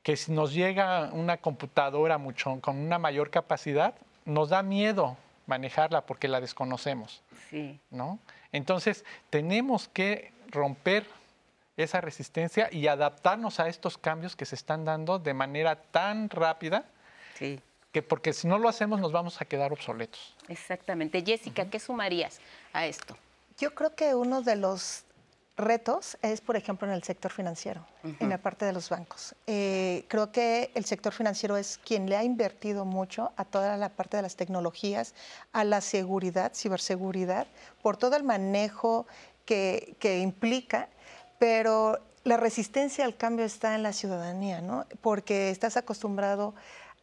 que si nos llega una computadora mucho, con una mayor capacidad, nos da miedo manejarla porque la desconocemos. ¿no? Entonces, tenemos que romper esa resistencia y adaptarnos a estos cambios que se están dando de manera tan rápida que porque si no lo hacemos nos vamos a quedar obsoletos. Exactamente. Jessica, ¿qué sumarías a esto? Yo creo que uno de los retos es, por ejemplo, en el sector financiero, en la parte de los bancos. Eh, creo que el sector financiero es quien le ha invertido mucho a toda la parte de las tecnologías, a la seguridad, ciberseguridad, por todo el manejo que, que implica, pero la resistencia al cambio está en la ciudadanía, ¿no? Porque estás acostumbrado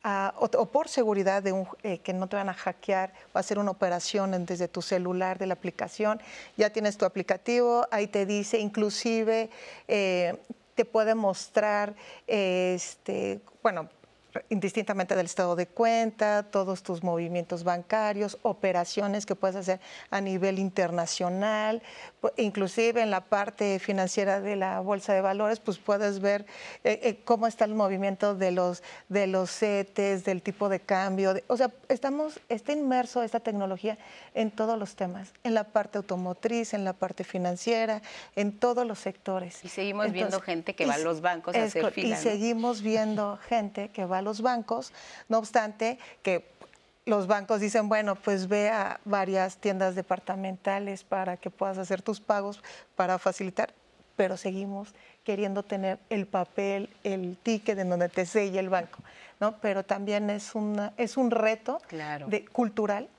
o, por seguridad de un, eh, que no te van a hackear o hacer una operación desde tu celular de la aplicación, ya tienes tu aplicativo, ahí te dice, inclusive eh, te puede mostrar, este, bueno, indistintamente del estado de cuenta, todos tus movimientos bancarios, operaciones que puedes hacer a nivel internacional, inclusive en la parte financiera de la bolsa de valores, pues puedes ver eh, eh, cómo está el movimiento de los de los CETES, del tipo de cambio, o sea, estamos está inmerso esta tecnología en todos los temas, en la parte automotriz, en la parte financiera, en todos los sectores. Y seguimos viendo gente que va a los bancos a hacer fila. Y seguimos viendo gente que va a los bancos, no obstante que los bancos dicen, bueno, pues ve a varias tiendas departamentales para que puedas hacer tus pagos para facilitar, pero seguimos queriendo tener el papel, el ticket en donde te sella el banco, ¿no? Pero también es, una, es un reto de, cultural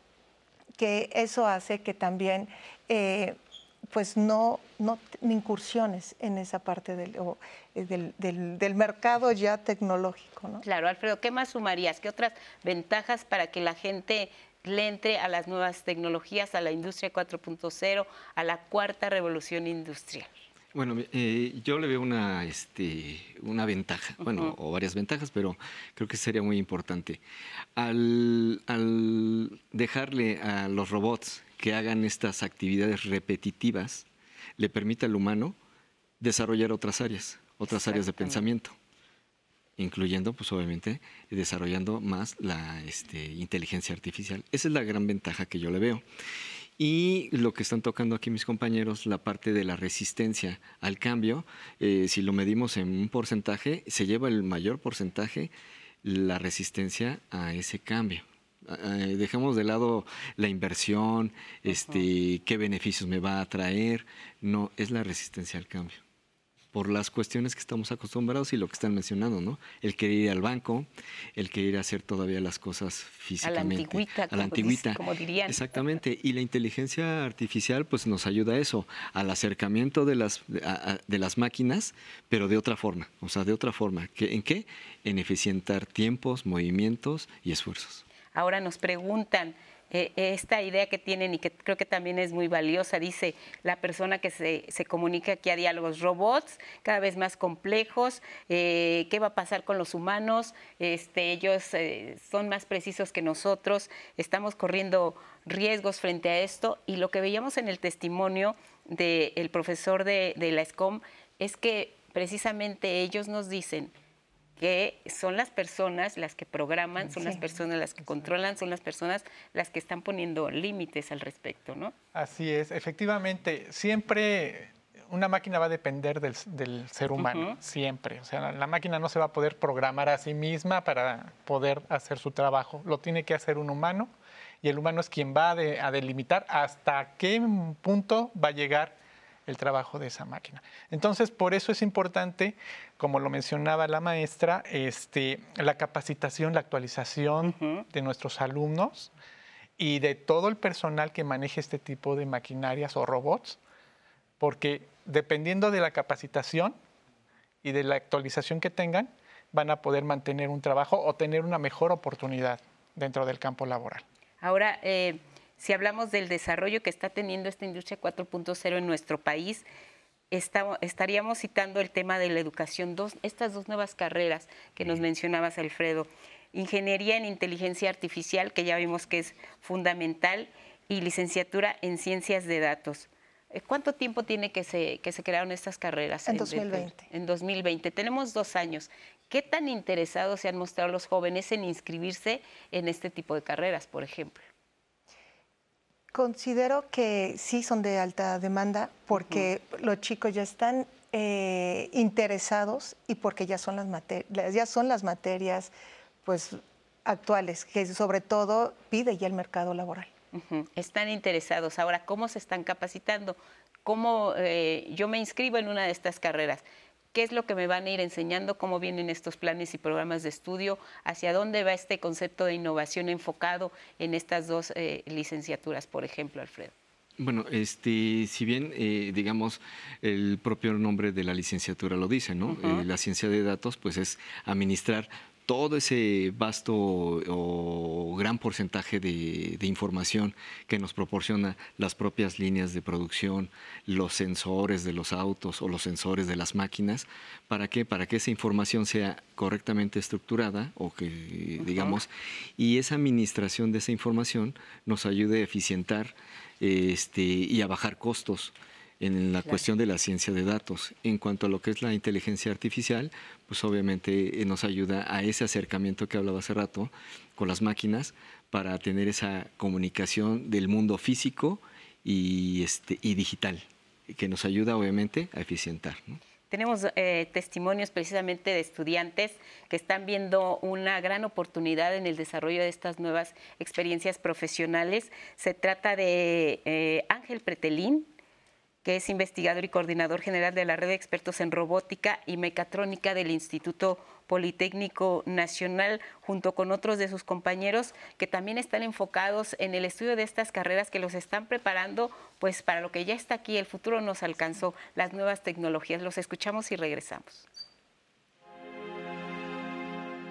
que eso hace que también eh, pues no, no incursiones en esa parte del, eh, del, del, mercado ya tecnológico. ¿no? Claro, Alfredo, ¿qué más sumarías? ¿Qué otras ventajas para que la gente le entre a las nuevas tecnologías, a la industria 4.0, a la cuarta revolución industrial? Bueno, eh, yo le veo una, este, una ventaja, bueno, o varias ventajas, pero creo que sería muy importante. Al, al dejarle a los robots que hagan estas actividades repetitivas le permite al humano desarrollar otras áreas, otras áreas de pensamiento, incluyendo, pues obviamente, desarrollando más la este, inteligencia artificial. Esa es la gran ventaja que yo le veo. Y lo que están tocando aquí mis compañeros, la parte de la resistencia al cambio, eh, si lo medimos en un porcentaje, se lleva el mayor porcentaje la resistencia a ese cambio. Eh, dejemos de lado la inversión, este, qué beneficios me va a traer, no, es la resistencia al cambio. Por las cuestiones que estamos acostumbrados y lo que están mencionando, ¿no? El querer ir al banco, el querer hacer todavía las cosas físicamente. A la antigüita, como, dirían. Exactamente. Y la inteligencia artificial, pues nos ayuda a eso, al acercamiento de las, de las máquinas, pero de otra forma. O sea, de otra forma. ¿En qué? En eficientar tiempos, movimientos y esfuerzos. Ahora nos preguntan, eh, esta idea que tienen y que creo que también es muy valiosa, dice la persona que se, comunica aquí a diálogos, robots cada vez más complejos, eh, ¿qué va a pasar con los humanos? Este, ellos eh, son más precisos que nosotros, estamos corriendo riesgos frente a esto y lo que veíamos en el testimonio del profesor de, de la SCOM es que precisamente ellos nos dicen, que son las personas las que programan, son las personas las que controlan, son las personas las que están poniendo límites al respecto, ¿no? Así es, efectivamente, siempre una máquina va a depender del, ser humano, siempre. O sea, la máquina no se va a poder programar a sí misma para poder hacer su trabajo, lo tiene que hacer un humano y el humano es quien va a delimitar hasta qué punto va a llegar el trabajo de esa máquina. Entonces, por eso es importante, como lo mencionaba la maestra, este, la capacitación, la actualización de nuestros alumnos y de todo el personal que maneje este tipo de maquinarias o robots, porque dependiendo de la capacitación y de la actualización que tengan, van a poder mantener un trabajo o tener una mejor oportunidad dentro del campo laboral. Ahora, eh, si hablamos del desarrollo que está teniendo esta industria 4.0 en nuestro país, estaríamos citando el tema de la educación, estas dos nuevas carreras que nos mencionabas, Alfredo. Ingeniería en inteligencia artificial, que ya vimos que es fundamental, y licenciatura en ciencias de datos. Eh, ¿Cuánto tiempo tiene que se, que se crearon estas carreras? En 2020. En 2020. Tenemos dos años. ¿Qué tan interesados se han mostrado los jóvenes en inscribirse en este tipo de carreras, por ejemplo? Considero que sí son de alta demanda porque los chicos ya están eh, interesados y porque ya son las materias, ya son las materias pues actuales que sobre todo pide ya el mercado laboral. Están interesados. Ahora, ¿cómo se están capacitando? ¿Cómo eh, yo me inscribo en una de estas carreras? ¿Qué es lo que me van a ir enseñando? ¿Cómo vienen estos planes y programas de estudio? ¿Hacia dónde va este concepto de innovación enfocado en estas dos eh, licenciaturas, por ejemplo, Alfredo? Bueno, este, si bien, eh, digamos, el propio nombre de la licenciatura lo dice, ¿no? la ciencia de datos, pues es administrar todo ese vasto o gran porcentaje de, información que nos proporciona las propias líneas de producción, los sensores de los autos o los sensores de las máquinas, ¿para qué? Para que esa información sea correctamente estructurada o que, digamos, y esa administración de esa información nos ayude a eficientar este, y a bajar costos en la cuestión de la ciencia de datos. En cuanto a lo que es la inteligencia artificial, pues obviamente eh, nos ayuda a ese acercamiento que hablaba hace rato con las máquinas para tener esa comunicación del mundo físico y, este, y digital, que nos ayuda obviamente a eficientar. Tenemos eh, testimonios precisamente de estudiantes que están viendo una gran oportunidad en el desarrollo de estas nuevas experiencias profesionales. Se trata de eh, Ángel Pretelín, que es investigador y coordinador general de la Red de Expertos en Robótica y Mecatrónica del Instituto Politécnico Nacional, junto con otros de sus compañeros que también están enfocados en el estudio de estas carreras que los están preparando pues para lo que ya está aquí, el futuro nos alcanzó, las nuevas tecnologías. Los escuchamos y regresamos.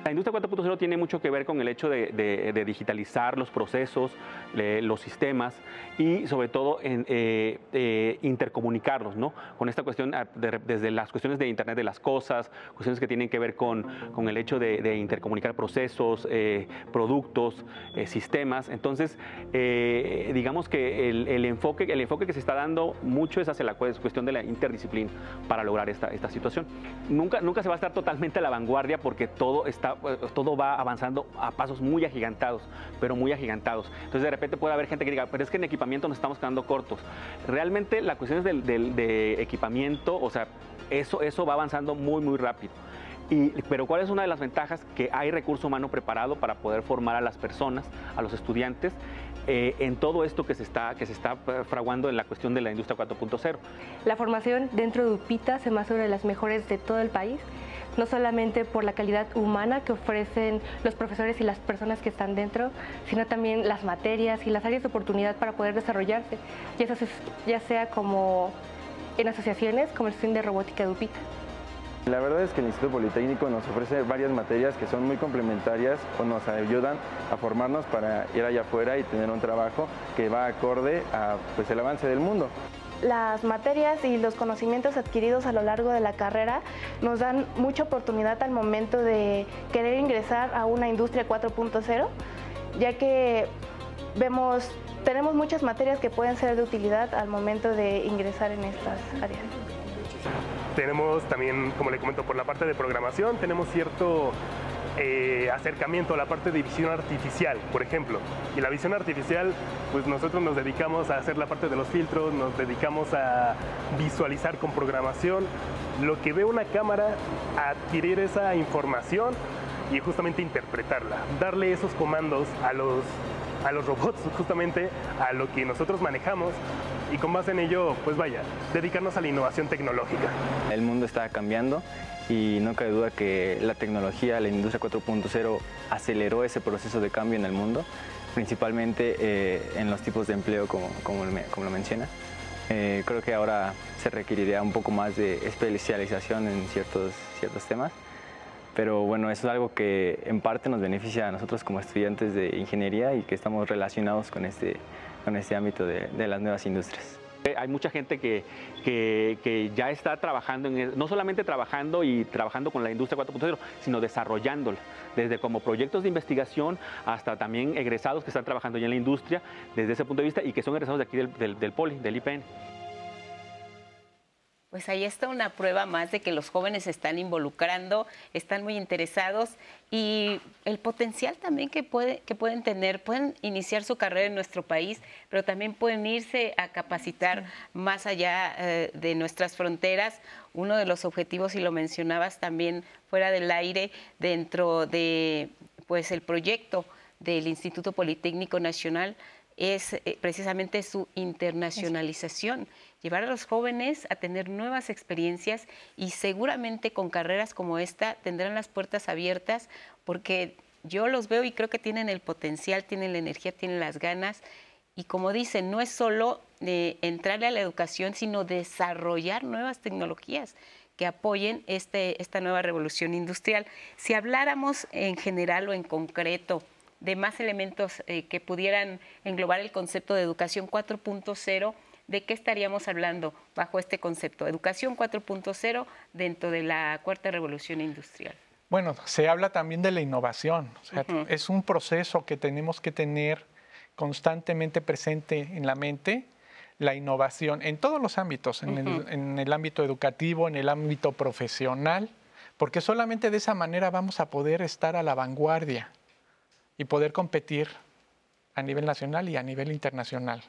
La industria 4.0 tiene mucho que ver con el hecho de, digitalizar los procesos, los sistemas y sobre todo en, eh, eh, intercomunicarlos, ¿no? Con esta cuestión, ah, desde las cuestiones de Internet de las cosas, cuestiones que tienen que ver con, con el hecho de, intercomunicar procesos, eh, productos, sistemas. Entonces, digamos que el, enfoque, el enfoque que se está dando mucho es hacia la cuestión de la interdisciplina para lograr esta, esta situación. Nunca, nunca se va a estar totalmente a la vanguardia porque todo está eh, todo va avanzando a pasos muy agigantados, pero muy agigantados. Entonces de repente puede haber gente que diga, pero es que en equipamiento nos estamos quedando cortos. Realmente la cuestión es del, de equipamiento, o sea, eso, eso va avanzando muy, muy rápido. Y, pero ¿cuál es una de las ventajas? Que hay recurso humano preparado para poder formar a las personas, a los estudiantes, eh, en todo esto que se, está, que se está eh, fraguando en la cuestión de la industria 4.0. La formación dentro de UPITA se más sobre las mejores de todo el país no solamente por la calidad humana que ofrecen los profesores y las personas que están dentro, sino también las materias y las áreas de oportunidad para poder desarrollarse, ya sea como en asociaciones como el Centro de Robótica de UPITA. La verdad es que el Instituto Politécnico nos ofrece varias materias que son muy complementarias o nos ayudan a formarnos para ir allá afuera y tener un trabajo que va acorde a pues, el avance del mundo las materias y los conocimientos adquiridos a lo largo de la carrera nos dan mucha oportunidad al momento de querer ingresar a una industria 4.0, ya que vemos, tenemos muchas materias que pueden ser de utilidad al momento de ingresar en estas áreas. Tenemos también, como le comento, por la parte de programación, tenemos cierto eh, acercamiento a la parte de visión artificial, por ejemplo. Y la visión artificial, pues nosotros nos dedicamos a hacer la parte de los filtros, nos dedicamos a visualizar con programación lo que ve una cámara, adquirir esa información y justamente interpretarla, darle esos comandos a los, a los robots, justamente a lo que nosotros manejamos y con base en ello, pues vaya, dedicarnos a la innovación tecnológica. El mundo está cambiando y no cabe duda que la tecnología, la industria 4.0 aceleró ese proceso de cambio en el mundo, principalmente eh, en los tipos de empleo como, como, lo menciona. Eh, creo que ahora se requeriría un poco más de especialización en ciertos, ciertos temas, pero bueno, eso es algo que en parte nos beneficia a nosotros como estudiantes de ingeniería y que estamos relacionados con este, con este ámbito de, de las nuevas industrias. Hay mucha gente que, que, ya está trabajando, en, no solamente trabajando y trabajando con la industria 4.0, sino desarrollándola, desde como proyectos de investigación hasta también egresados que están trabajando ya en la industria desde ese punto de vista y que son egresados de aquí del, del POLI, del IPN. Pues ahí está una prueba más de que los jóvenes se están involucrando, están muy interesados y el potencial también que, puede, que pueden tener. Pueden iniciar su carrera en nuestro país, pero también pueden irse a capacitar más allá eh, de nuestras fronteras. Uno de los objetivos, y lo mencionabas también fuera del aire, dentro de pues el proyecto del Instituto Politécnico Nacional, es eh, precisamente su internacionalización llevar a los jóvenes a tener nuevas experiencias y seguramente con carreras como esta tendrán las puertas abiertas porque yo los veo y creo que tienen el potencial, tienen la energía, tienen las ganas y como dicen, no es solo de entrarle a la educación, sino desarrollar nuevas tecnologías que apoyen este, esta nueva revolución industrial. Si habláramos en general o en concreto de más elementos eh, que pudieran englobar el concepto de educación 4.0, ¿de qué estaríamos hablando bajo este concepto? Educación 4.0 dentro de la cuarta revolución industrial. Bueno, se habla también de la innovación. Es un proceso que tenemos que tener constantemente presente en la mente, la innovación en todos los ámbitos, en, el, en el ámbito educativo, en el ámbito profesional, porque solamente de esa manera vamos a poder estar a la vanguardia y poder competir a nivel nacional y a nivel internacional.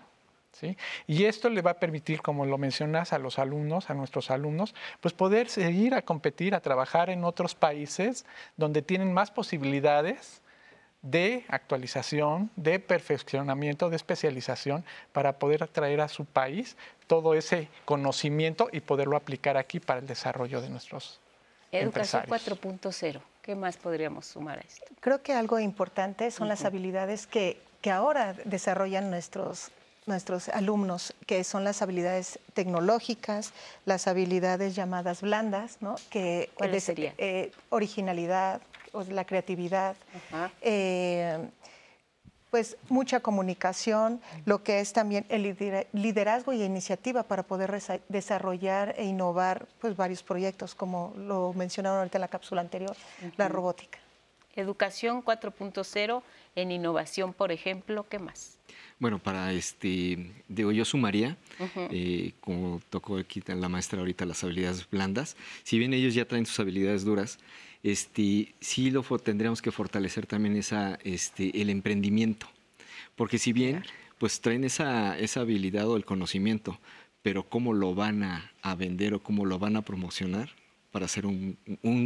Y esto le va a permitir, como lo mencionas, a los alumnos, a nuestros alumnos, pues poder seguir a competir, a trabajar en otros países donde tienen más posibilidades de actualización, de perfeccionamiento, de especialización, para poder atraer a su país todo ese conocimiento y poderlo aplicar aquí para el desarrollo de nuestros Educación 4.0, ¿qué más podríamos sumar a esto? Creo que algo importante son las habilidades que, que ahora desarrollan nuestros nuestros alumnos, que son las habilidades tecnológicas, las habilidades llamadas blandas, ¿no? que ¿Cuáles? Eh, originalidad, o la creatividad, eh, pues mucha comunicación, lo que es también el liderazgo y iniciativa para poder desarrollar e innovar pues varios proyectos, como lo mencionaron ahorita en la cápsula anterior, la robótica. Educación 4.0 en innovación, por ejemplo, ¿qué más? Bueno, para este, digo, yo sumaría, eh, como tocó aquí la maestra ahorita, las habilidades blandas. Si bien ellos ya traen sus habilidades duras, este, sí lo tendríamos que fortalecer también esa, este, el emprendimiento. Porque si bien, pues traen esa, esa habilidad o el conocimiento, pero cómo lo van a, a vender o cómo lo van a promocionar, para ser un,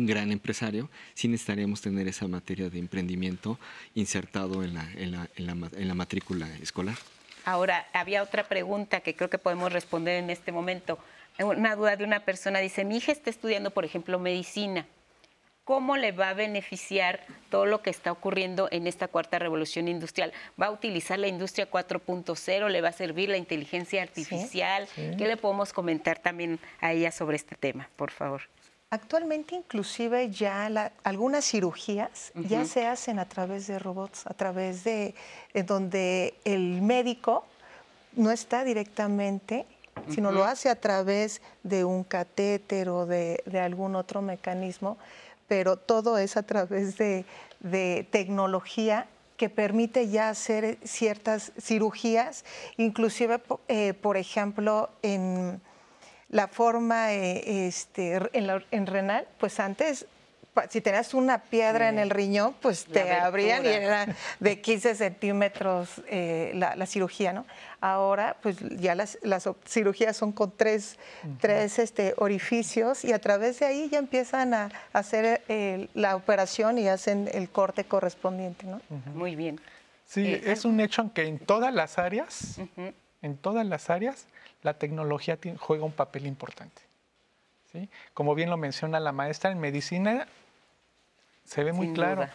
gran empresario, sí necesitaríamos tener esa materia de emprendimiento insertado en la, en la, en la, matrícula escolar. Ahora, había otra pregunta que creo que podemos responder en este momento. Una duda de una persona dice, mi hija está estudiando, por ejemplo, medicina. ¿Cómo le va a beneficiar todo lo que está ocurriendo en esta cuarta revolución industrial? ¿Va a utilizar la industria 4.0? ¿Le va a servir la inteligencia artificial? ¿Qué le podemos comentar también a ella sobre este tema, por favor? Actualmente inclusive ya algunas cirugías ya se hacen a través de robots, a través de donde el médico no está directamente, sino lo hace a través de un catéter o de, algún otro mecanismo, pero todo es a través de, tecnología que permite ya hacer ciertas cirugías, inclusive, eh, por ejemplo, en la forma eh, este, en, renal, pues antes si tenías una piedra en el riñón, pues te abrían y era de 15 centímetros eh, la, cirugía, ¿no? Ahora, pues ya las, cirugías son con tres, tres este, orificios y a través de ahí ya empiezan a, hacer eh, la operación y hacen el corte correspondiente, ¿no? Muy bien. Sí, es un hecho que en todas las áreas, en todas las áreas, la tecnología juega un papel importante. ¿sí? Como bien lo menciona la maestra, en medicina se ve muy claro.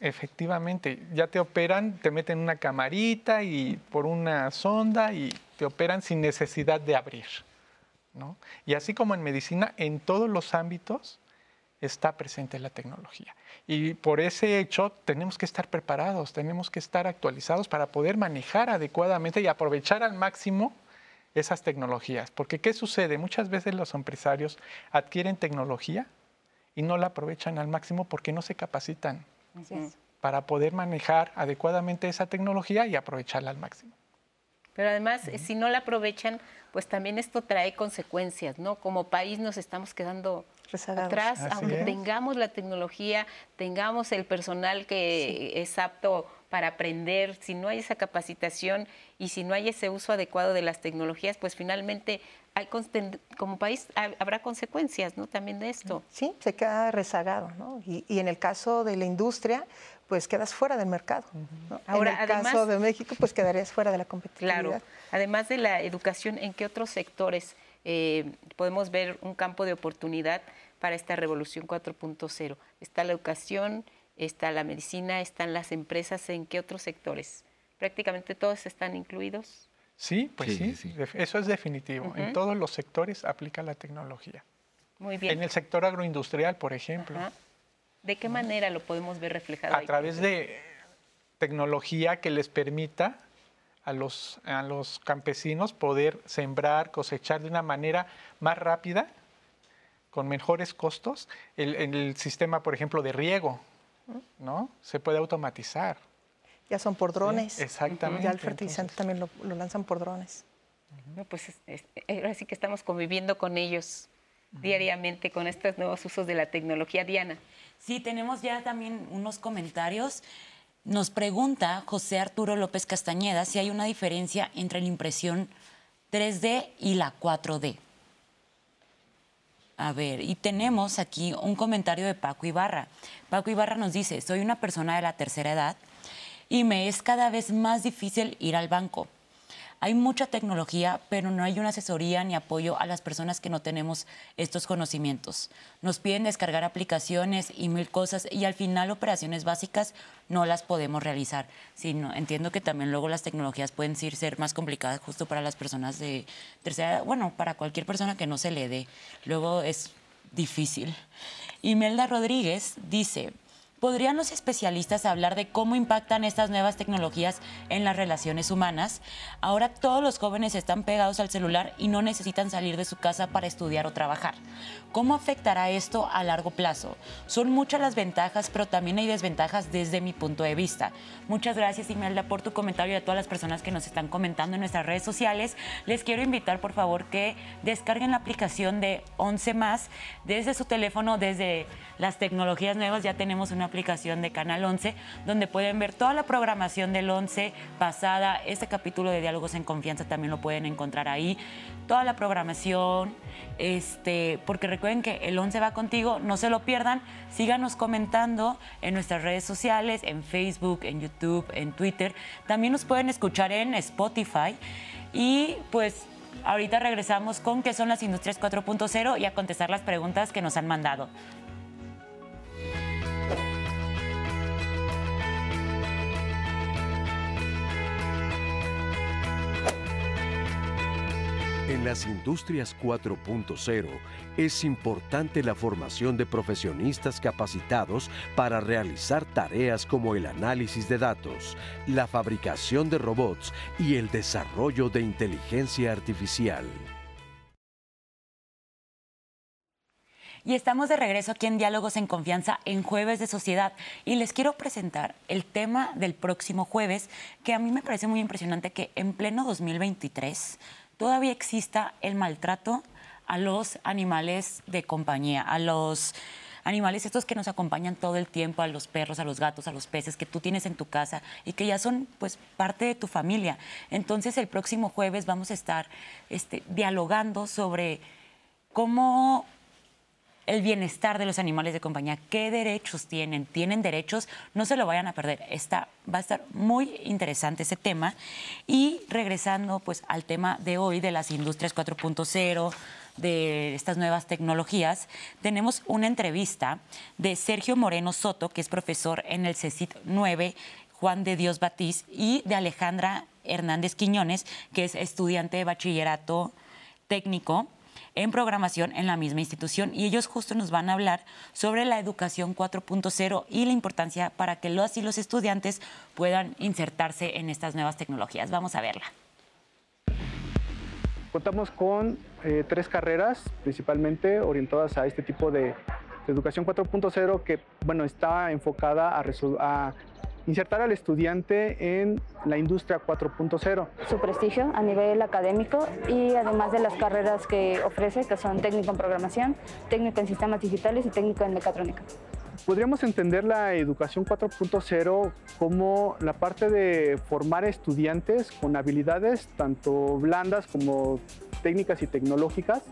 Efectivamente, ya te operan, te meten una camarita y por una sonda y te operan sin necesidad de abrir. ¿no? Y así como en medicina, en todos los ámbitos está presente la tecnología. Y por ese hecho tenemos que estar preparados, tenemos que estar actualizados para poder manejar adecuadamente y aprovechar al máximo esas tecnologías. Porque ¿qué sucede? Muchas veces los empresarios adquieren tecnología y no la aprovechan al máximo porque no se capacitan para poder manejar adecuadamente esa tecnología y aprovecharla al máximo. Pero además, si no la aprovechan, pues también esto trae consecuencias, ¿no? Como país nos estamos quedando atrás, aunque tengamos la tecnología, tengamos el personal que es apto para aprender, si no hay esa capacitación y si no hay ese uso adecuado de las tecnologías, pues finalmente hay, como país habrá consecuencias ¿no? también de esto. Sí, se queda rezagado. ¿no? Y, en el caso de la industria, pues quedas fuera del mercado. Ahora, en el caso de México, pues quedarías fuera de la competitividad. Claro, además de la educación, ¿en qué otros sectores eh, podemos ver un campo de oportunidad para esta revolución 4.0? Está la educación, está la medicina, están las empresas, ¿en qué otros sectores? Prácticamente todos están incluidos. Sí, pues sí, eso es definitivo. En todos los sectores aplica la tecnología. Muy bien. En el sector agroindustrial, por ejemplo. ¿De qué manera lo podemos ver reflejado? A través de tecnología que les permita a los, a los campesinos poder sembrar, cosechar de una manera más rápida, con mejores costos. El, el sistema, por ejemplo, de riego, ¿no? Se puede automatizar. Ya son por drones. exactamente. Ya el fertilizante también lo, lanzan por drones. No, pues ahora sí que estamos conviviendo con ellos diariamente con estos nuevos usos de la tecnología. Diana. Sí, tenemos ya también unos comentarios. Nos pregunta José Arturo López Castañeda si hay una diferencia entre la impresión 3D y la 4D. A ver, y tenemos aquí un comentario de Paco Ibarra. Paco Ibarra nos dice, soy una persona de la tercera edad y me es cada vez más difícil ir al banco. Hay mucha tecnología, pero no hay una asesoría ni apoyo a las personas que no tenemos estos conocimientos. Nos piden descargar aplicaciones y mil cosas y al final operaciones básicas no las podemos realizar. Sí, entiendo que también luego las tecnologías pueden ser más complicadas justo para las personas de tercera bueno, para cualquier persona que no se le dé. Luego es difícil. Imelda Rodríguez dice, ¿Podrían los especialistas hablar de cómo impactan estas nuevas tecnologías en las relaciones humanas? Ahora todos los jóvenes están pegados al celular y no necesitan salir de su casa para estudiar o trabajar. ¿Cómo afectará esto a largo plazo? Son muchas las ventajas, pero también hay desventajas desde mi punto de vista. Muchas gracias, Imelda, por tu comentario y a todas las personas que nos están comentando en nuestras redes sociales. Les quiero invitar, por favor, que descarguen la aplicación de 11 más desde su teléfono, desde las tecnologías nuevas. Ya tenemos una aplicación de Canal 11 donde pueden ver toda la programación del 11 pasada. Este capítulo de Diálogos en Confianza también lo pueden encontrar ahí. Toda la programación, este, porque recuerden que el 11 va contigo, no se lo pierdan, síganos comentando en nuestras redes sociales, en Facebook, en YouTube, en Twitter. También nos pueden escuchar en Spotify y pues ahorita regresamos con qué son las industrias 4.0 y a contestar las preguntas que nos han mandado. En las industrias 4.0 es importante la formación de profesionistas capacitados para realizar tareas como el análisis de datos, la fabricación de robots y el desarrollo de inteligencia artificial. Y estamos de regreso aquí en Diálogos en Confianza en Jueves de Sociedad. Y les quiero presentar el tema del próximo jueves, que a mí me parece muy impresionante que en pleno 2023 todavía exista el maltrato a los animales de compañía, a los animales estos que nos acompañan todo el tiempo, a los perros, a los gatos, a los peces que tú tienes en tu casa y que ya son pues parte de tu familia. Entonces el próximo jueves vamos a estar este, dialogando sobre cómo el bienestar de los animales de compañía, qué derechos tienen, tienen derechos, no se lo vayan a perder. Está, va a estar muy interesante ese tema. Y regresando pues al tema de hoy de las industrias 4.0, de estas nuevas tecnologías, tenemos una entrevista de Sergio Moreno Soto, que es profesor en el CECIT 9, Juan de Dios Batiz, y de Alejandra Hernández Quiñones, que es estudiante de bachillerato técnico en programación en la misma institución y ellos justo nos van a hablar sobre la educación 4.0 y la importancia para que los y los estudiantes puedan insertarse en estas nuevas tecnologías. Vamos a verla. Contamos con eh, tres carreras principalmente orientadas a este tipo de, educación 4.0 que bueno, está enfocada a, a insertar al estudiante en la industria 4.0. Su prestigio a nivel académico y además de las carreras que ofrece, que son técnico en programación, técnico en sistemas digitales y técnico en mecatrónica. Podríamos entender la educación 4.0 como la parte de formar estudiantes con habilidades tanto blandas como técnicas y tecnológicas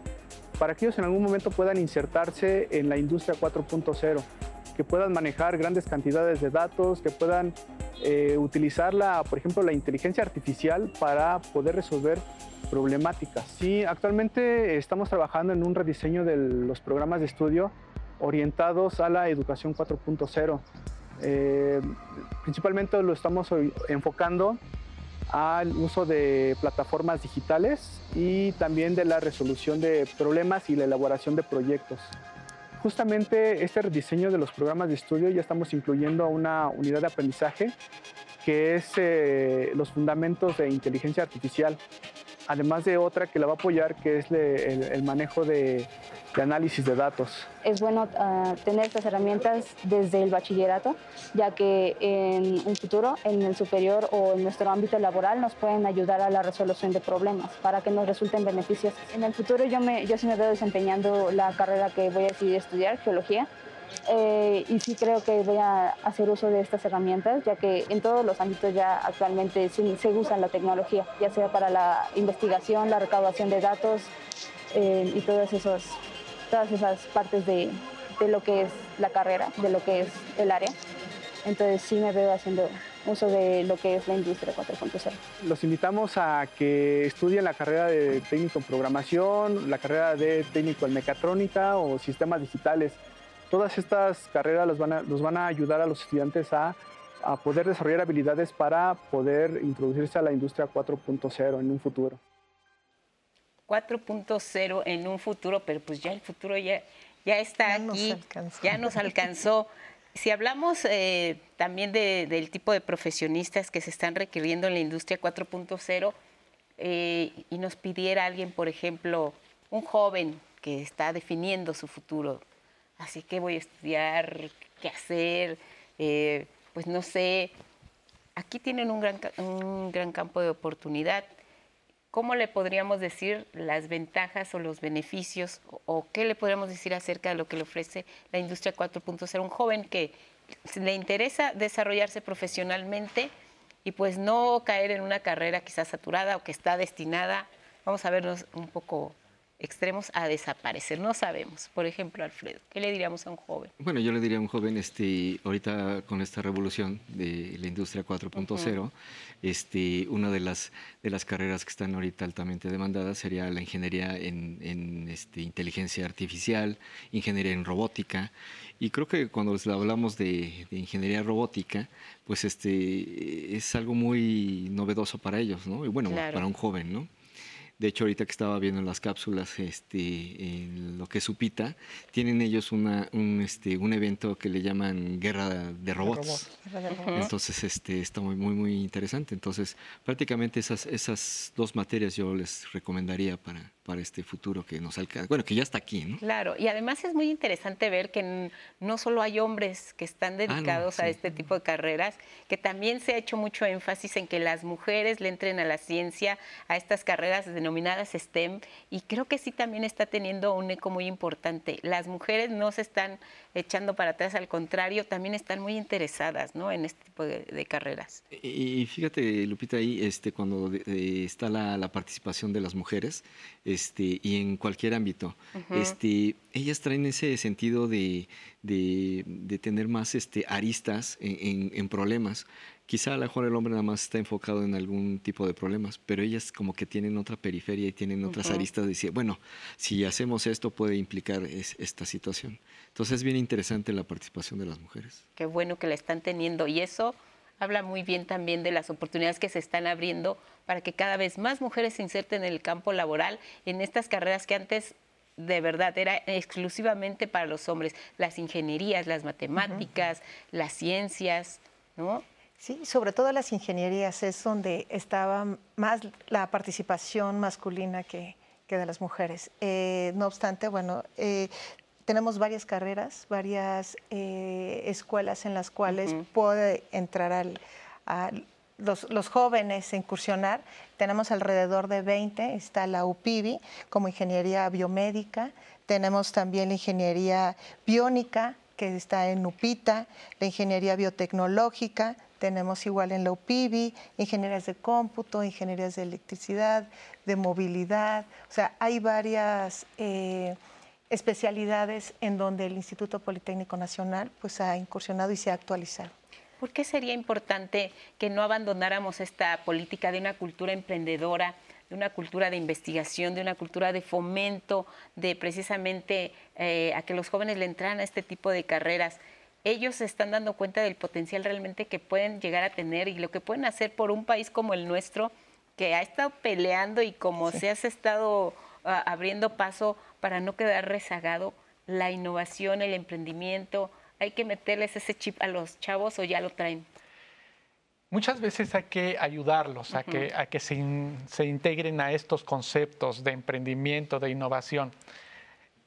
para que ellos en algún momento puedan insertarse en la industria 4.0 que puedan manejar grandes cantidades de datos, que puedan eh, utilizar, por ejemplo, la inteligencia artificial para poder resolver problemáticas. Sí, actualmente estamos trabajando en un rediseño de los programas de estudio orientados a la educación 4.0. Eh, principalmente lo estamos enfocando al uso de plataformas digitales y también de la resolución de problemas y la elaboración de proyectos justamente este rediseño de los programas de estudio ya estamos incluyendo una unidad de aprendizaje que es eh, los fundamentos de inteligencia artificial, además de otra que la va a apoyar, que es el manejo de de análisis de datos. Es bueno ah, tener estas herramientas desde el bachillerato, ya que en un futuro, en el superior o en nuestro ámbito laboral, nos pueden ayudar a la resolución de problemas para que nos resulten beneficios. En el futuro yo, me, yo sí me veo desempeñando la carrera que voy a decidir estudiar, geología, eh, y sí creo que voy a hacer uso de estas herramientas, ya que en todos los ámbitos ya actualmente se, se usa la tecnología, ya sea para la investigación, la recaudación de datos eh, y todos esos todas esas partes de, de, lo que es la carrera, de lo que es el área. Entonces sí me veo haciendo uso de lo que es la industria 4.0. Los invitamos a que estudien la carrera de técnico en programación, la carrera de técnico en mecatrónica o sistemas digitales. Todas estas carreras los van a, los van a ayudar a los estudiantes a, a poder desarrollar habilidades para poder introducirse a la industria 4.0 en un futuro. 4.0 en un futuro, pero pues ya el futuro ya, ya está aquí, ya nos alcanzó. Si hablamos eh, también del tipo de profesionistas que se están requiriendo en la industria 4.0 eh, y nos pidiera alguien, por ejemplo, un joven que está definiendo su futuro, así que voy a estudiar, qué hacer, eh, pues no sé, aquí tienen un gran, un gran campo de oportunidad. ¿cómo le podríamos decir las ventajas o los beneficios o, qué le podríamos decir acerca de lo que le ofrece la industria 4.0 a un joven que le interesa desarrollarse profesionalmente y pues no caer en una carrera quizás saturada o que está destinada, vamos a vernos un poco extremos a desaparecer. No sabemos. Por ejemplo, Alfredo, ¿qué le diríamos a un joven? Bueno, yo le diría a un joven, este, ahorita con esta revolución de la industria 4.0, este, una de las, de las carreras que están ahorita altamente demandadas sería la ingeniería en, en este, inteligencia artificial, ingeniería en robótica. Y creo que cuando hablamos de, de, ingeniería robótica, pues este, es algo muy novedoso para ellos, ¿no? Y bueno, para un joven, ¿no? De hecho, ahorita que estaba viendo las cápsulas, este, en lo que es Upita, tienen ellos una, un, este, un evento que le llaman Guerra de Robots. Entonces, este, está muy, muy, muy interesante. Entonces, prácticamente esas, esas dos materias yo les recomendaría para, para este futuro que nos alcanza, bueno, que ya está aquí, ¿no? Claro, y además es muy interesante ver que no solo hay hombres que están ah, dedicados a este tipo de carreras, que también se ha hecho mucho énfasis en que las mujeres le entren a la ciencia, a estas carreras denominadas STEM, y creo que sí también está teniendo un eco muy importante. Las mujeres no se están echando para atrás, al contrario, también están muy interesadas ¿no? en este tipo de, carreras. Y, fíjate, Lupita, ahí este, cuando está la, la participación de las mujeres, este, y en cualquier ámbito. este, ellas traen ese sentido de, de, tener más este, aristas en, en, problemas. Quizá a lo mejor el hombre nada más está enfocado en algún tipo de problemas, pero ellas como que tienen otra periferia y tienen otras aristas de decir, bueno, si hacemos esto puede implicar esta situación. Entonces es bien interesante la participación de las mujeres. Qué bueno que la están teniendo y eso habla muy bien también de las oportunidades que se están abriendo para que cada vez más mujeres se inserten en el campo laboral, en estas carreras que antes de verdad era exclusivamente para los hombres, las ingenierías, las matemáticas, las ciencias, ¿no? Sí, sobre todo las ingenierías es donde estaba más la participación masculina que, de las mujeres. Eh, no obstante, bueno, eh, tenemos varias carreras, varias eh, escuelas en las cuales puede entrar al, a los, los, jóvenes incursionar. Tenemos alrededor de 20, está la UPIBI como ingeniería biomédica, tenemos también la ingeniería biónica, que está en UPITA, la ingeniería biotecnológica, tenemos igual en la UPIBI, ingenierías de cómputo, ingenierías de electricidad, de movilidad, o sea, hay varias eh, especialidades en donde el Instituto Politécnico Nacional pues, ha incursionado y se ha actualizado. ¿Por qué sería importante que no abandonáramos esta política de una cultura emprendedora, de una cultura de investigación, de una cultura de fomento, de precisamente eh, a que los jóvenes le entran a este tipo de carreras? Ellos se están dando cuenta del potencial realmente que pueden llegar a tener y lo que pueden hacer por un país como el nuestro, que ha estado peleando y como se has estado ah, abriendo paso para no quedar rezagado, la innovación, el emprendimiento, hay que meterles ese chip a los chavos o ya lo traen. Muchas veces hay que ayudarlos a que, a que se, se, integren a estos conceptos de emprendimiento, de innovación.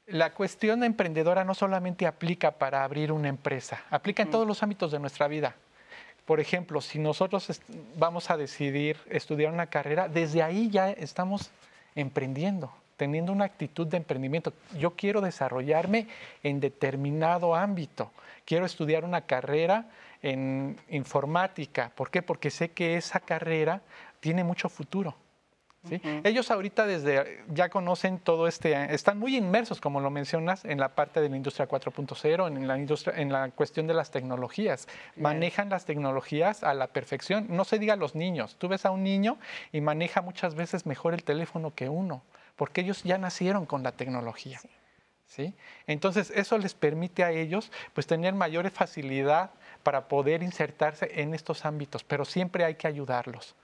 La cuestión emprendedora no solamente aplica para abrir una empresa, aplica en todos los ámbitos de nuestra vida. Por ejemplo, si nosotros vamos a decidir estudiar una carrera, desde ahí ya estamos emprendiendo, teniendo una actitud de emprendimiento. Yo quiero desarrollarme en determinado ámbito, quiero estudiar una carrera en informática. ¿Por qué? Porque sé que esa carrera tiene mucho futuro. Ellos ahorita desde ya conocen todo este, están muy inmersos, como lo mencionas, en la parte de la industria 4.0, en la industria, en la cuestión de las tecnologías. Manejan las tecnologías a la perfección. No se diga a los niños. Tú ves a un niño y maneja muchas veces mejor el teléfono que uno, porque ellos ya nacieron con la tecnología. ¿sí? Entonces eso les permite a ellos pues tener mayor facilidad para poder insertarse en estos ámbitos, pero siempre hay que ayudarlos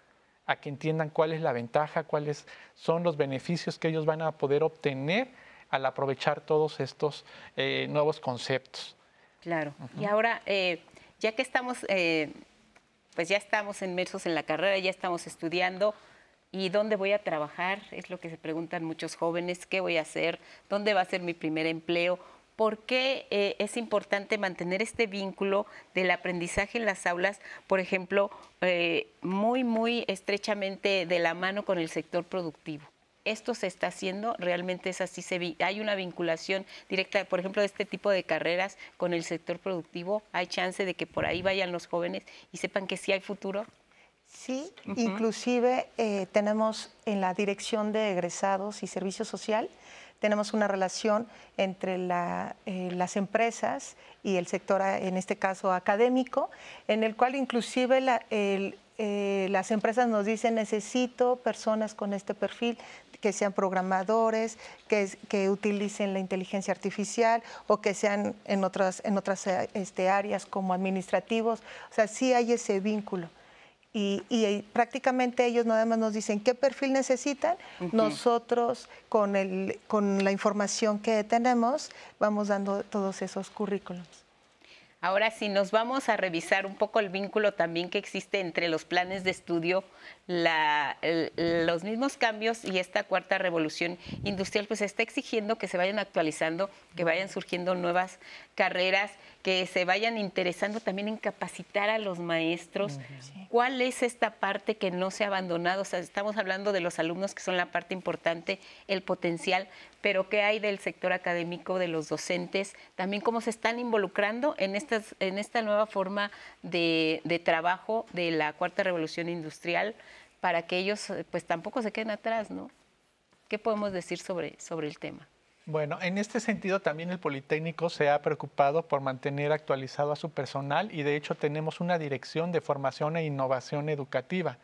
a que entiendan cuál es la ventaja, cuáles son los beneficios que ellos van a poder obtener al aprovechar todos estos eh, nuevos conceptos. Claro. Y ahora, eh, ya que estamos, eh, pues ya estamos inmersos en la carrera, ya estamos estudiando, ¿y dónde voy a trabajar? Es lo que se preguntan muchos jóvenes, ¿qué voy a hacer? ¿Dónde va a ser mi primer empleo? ¿Por qué eh, es importante mantener este vínculo del aprendizaje en las aulas, por ejemplo, eh, muy, muy estrechamente de la mano con el sector productivo? Esto se está haciendo, realmente es así, hay una vinculación directa, por ejemplo, de este tipo de carreras con el sector productivo, hay chance de que por ahí vayan los jóvenes y sepan que sí hay futuro. Sí, inclusive eh, tenemos en la dirección de egresados y servicio social, tenemos una relación entre eh, las empresas y el sector, en este caso académico, en el cual inclusive eh, las empresas nos dicen necesito personas con este perfil que sean programadores, que, utilicen la inteligencia artificial o que sean en otras, en otras este, áreas como administrativos. O sea, sí hay ese vínculo y, prácticamente ellos nada más nos dicen qué perfil necesitan. Nosotros con, el, con la información que tenemos vamos dando todos esos currículums. Ahora sí, nos vamos a revisar un poco el vínculo también que existe entre los planes de estudio, los mismos cambios y esta cuarta revolución industrial, pues está exigiendo que se vayan actualizando, que vayan surgiendo nuevas carreras, que se vayan interesando también en capacitar a los maestros. ¿Cuál es esta parte que no se ha abandonado? O sea, estamos hablando de los alumnos que son la parte importante, el potencial, pero ¿qué hay del sector académico, de los docentes? También cómo se están involucrando en, estas, en esta nueva forma de, trabajo de la cuarta revolución industrial para que ellos pues tampoco se queden atrás, ¿no? ¿Qué podemos decir sobre, sobre el tema? Bueno, en este sentido también el Politécnico se ha preocupado por mantener actualizado a su personal y de hecho tenemos una dirección de formación e innovación educativa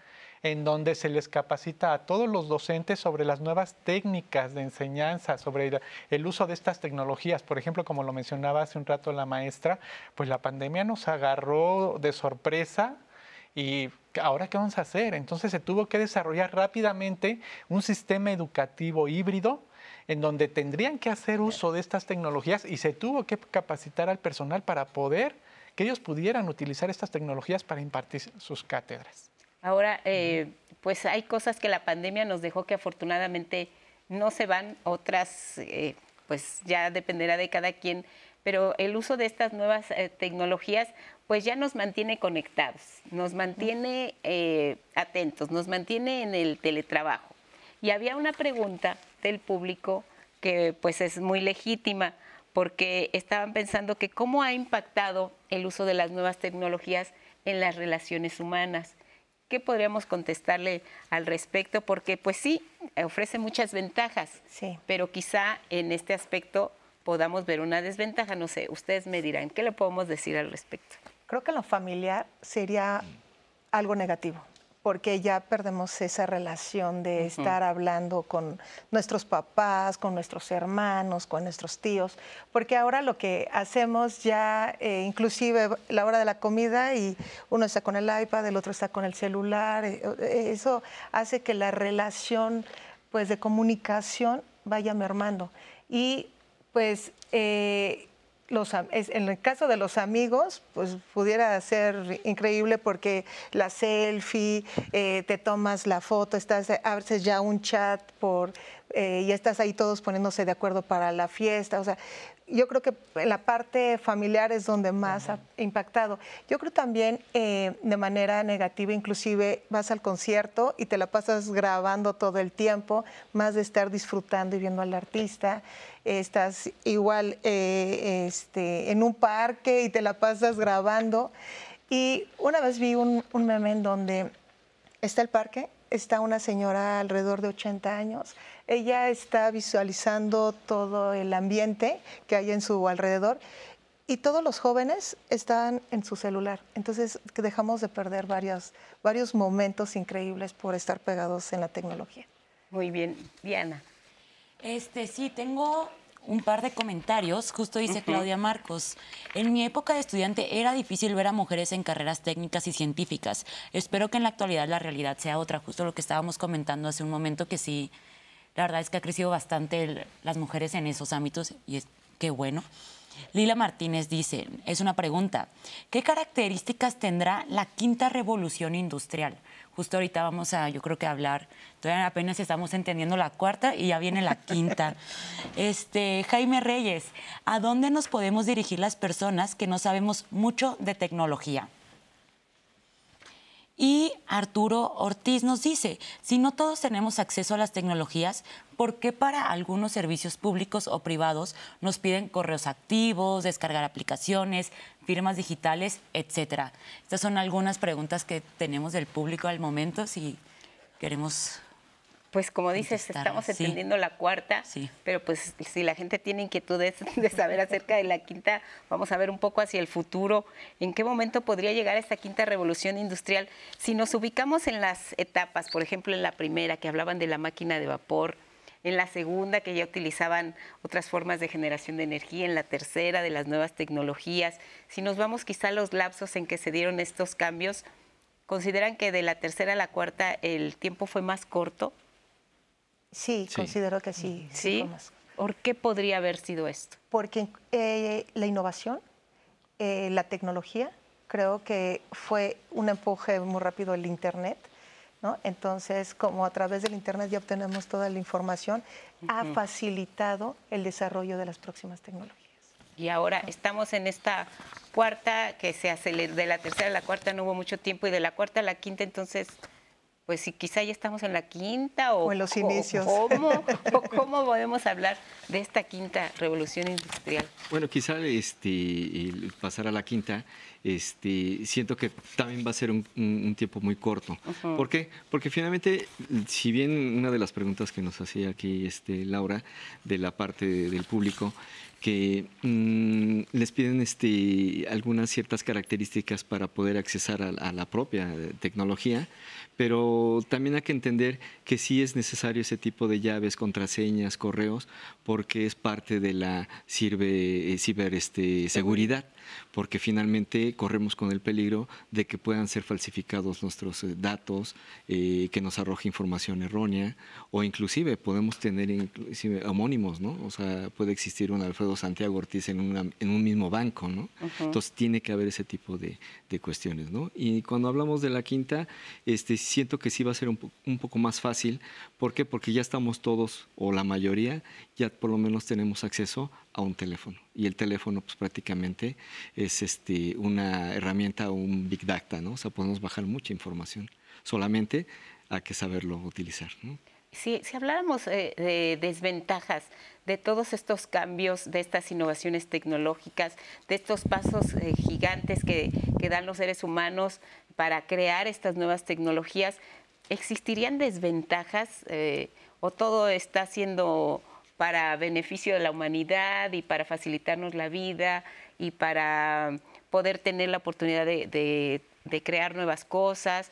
en donde se les capacita a todos los docentes sobre las nuevas técnicas de enseñanza, sobre el uso de estas tecnologías. Por ejemplo, como lo mencionaba hace un rato la maestra, pues la pandemia nos agarró de sorpresa y ahora qué vamos a hacer? Entonces se tuvo que desarrollar rápidamente un sistema educativo híbrido en donde tendrían que hacer uso de estas tecnologías y se tuvo que capacitar al personal para poder que ellos pudieran utilizar estas tecnologías para impartir sus cátedras. Ahora, eh, pues hay cosas que la pandemia nos dejó que afortunadamente no se van, otras eh, pues ya dependerá de cada quien, pero el uso de estas nuevas eh, tecnologías pues ya nos mantiene conectados, nos mantiene eh, atentos, nos mantiene en el teletrabajo. Y había una pregunta del público que pues es muy legítima porque estaban pensando que cómo ha impactado el uso de las nuevas tecnologías en las relaciones humanas. ¿Qué podríamos contestarle al respecto? Porque pues sí, ofrece muchas ventajas, sí. pero quizá en este aspecto podamos ver una desventaja. No sé, ustedes me dirán, ¿qué le podemos decir al respecto? Creo que lo familiar sería algo negativo porque ya perdemos esa relación de estar hablando con nuestros papás, con nuestros hermanos, con nuestros tíos, porque ahora lo que hacemos ya, eh, inclusive la hora de la comida y uno está con el iPad, el otro está con el celular, eh, eh, eso hace que la relación pues, de comunicación vaya mermando. Y pues en el caso de los amigos, pues pudiera ser increíble porque la selfie, eh, te tomas la foto, estás, abres ya un chat por, eh, y estás ahí todos poniéndose de acuerdo para la fiesta. O sea, yo creo que la parte familiar es donde más ha impactado. Yo creo también eh, de manera negativa, inclusive vas al concierto y te la pasas grabando todo el tiempo, más de estar disfrutando y viendo al artista. Estás igual eh, este, en un parque y te la pasas grabando. Y una vez vi un, un meme en donde está el parque, está una señora alrededor de 80 años, ella está visualizando todo el ambiente que hay en su alrededor y todos los jóvenes están en su celular. Entonces dejamos de perder varios, varios momentos increíbles por estar pegados en la tecnología. Muy bien, Diana. Este, sí, tengo un par de comentarios. Justo dice Claudia Marcos. En mi época de estudiante era difícil ver a mujeres en carreras técnicas y científicas. Espero que en la actualidad la realidad sea otra. Justo lo que estábamos comentando hace un momento, que sí la verdad es que ha crecido bastante las mujeres en esos ámbitos y es qué bueno. Lila Martínez dice, es una pregunta, ¿qué características tendrá la quinta revolución industrial? Justo ahorita vamos a, yo creo que hablar, todavía apenas estamos entendiendo la cuarta y ya viene la quinta. Este, Jaime Reyes, ¿a dónde nos podemos dirigir las personas que no sabemos mucho de tecnología? Y Arturo Ortiz nos dice, si no todos tenemos acceso a las tecnologías, ¿por qué para algunos servicios públicos o privados nos piden correos activos, descargar aplicaciones, firmas digitales, etcétera? Estas son algunas preguntas que tenemos del público al momento, si queremos pues como dices, estamos entendiendo la cuarta, pero pues si la gente tiene inquietudes de saber acerca de la quinta, vamos a ver un poco hacia el futuro, en qué momento podría llegar esta quinta revolución industrial. Si nos ubicamos en las etapas, por ejemplo en la primera, que hablaban de la máquina de vapor, en la segunda, que ya utilizaban otras formas de generación de energía, en la tercera, de las nuevas tecnologías, si nos vamos quizá a los lapsos en que se dieron estos cambios, ¿consideran que de la tercera a la cuarta el tiempo fue más corto? Sí, considero que sí. ¿Sí? ¿Por qué podría haber sido esto? Porque eh, la innovación, eh, la tecnología, creo que fue un empuje muy rápido el Internet. ¿no? Entonces, como a través del Internet ya obtenemos toda la información, ha facilitado el desarrollo de las próximas tecnologías. Y ahora estamos en esta cuarta que se aceleró, de la tercera a la cuarta no hubo mucho tiempo y de la cuarta a la quinta entonces pues si quizá ya estamos en la quinta o, en los inicios. ¿cómo, ¿Cómo podemos hablar de esta quinta revolución industrial? Bueno, quizá este, pasar a la quinta, este, siento que también va a ser un, tiempo muy corto. ¿Por qué? Porque finalmente, si bien una de las preguntas que nos hacía aquí este, Laura, de la parte del público, que mm, les piden este, algunas ciertas características para poder accesar a, la propia tecnología, pero también hay que entender que sí es necesario ese tipo de llaves, contraseñas, correos, porque es parte de la sirve, eh, ciberseguridad. Este, porque finalmente corremos con el peligro de que puedan ser falsificados nuestros eh, datos, eh, que nos arroje información errónea, o inclusive podemos tener inclusive homónimos, ¿no? O sea, puede existir un Alfredo Santiago Ortiz en, en un mismo banco, ¿no? Entonces tiene que haber ese tipo de, de, cuestiones, ¿no? Y cuando hablamos de la quinta, este, siento que sí va a ser un, poco más fácil. ¿Por qué? Porque ya estamos todos, o la mayoría, ya por lo menos tenemos acceso a un teléfono. Y el teléfono, pues prácticamente es este, una herramienta, un Big Data, ¿no? O sea, podemos bajar mucha información. Solamente hay que saberlo utilizar, ¿no? Si, habláramos eh, de desventajas de todos estos cambios, de estas innovaciones tecnológicas, de estos pasos eh, gigantes que, dan los seres humanos para crear estas nuevas tecnologías, ¿existirían desventajas eh, o todo está siendo para beneficio de la humanidad y para facilitarnos la vida y para poder tener la oportunidad de crear nuevas cosas?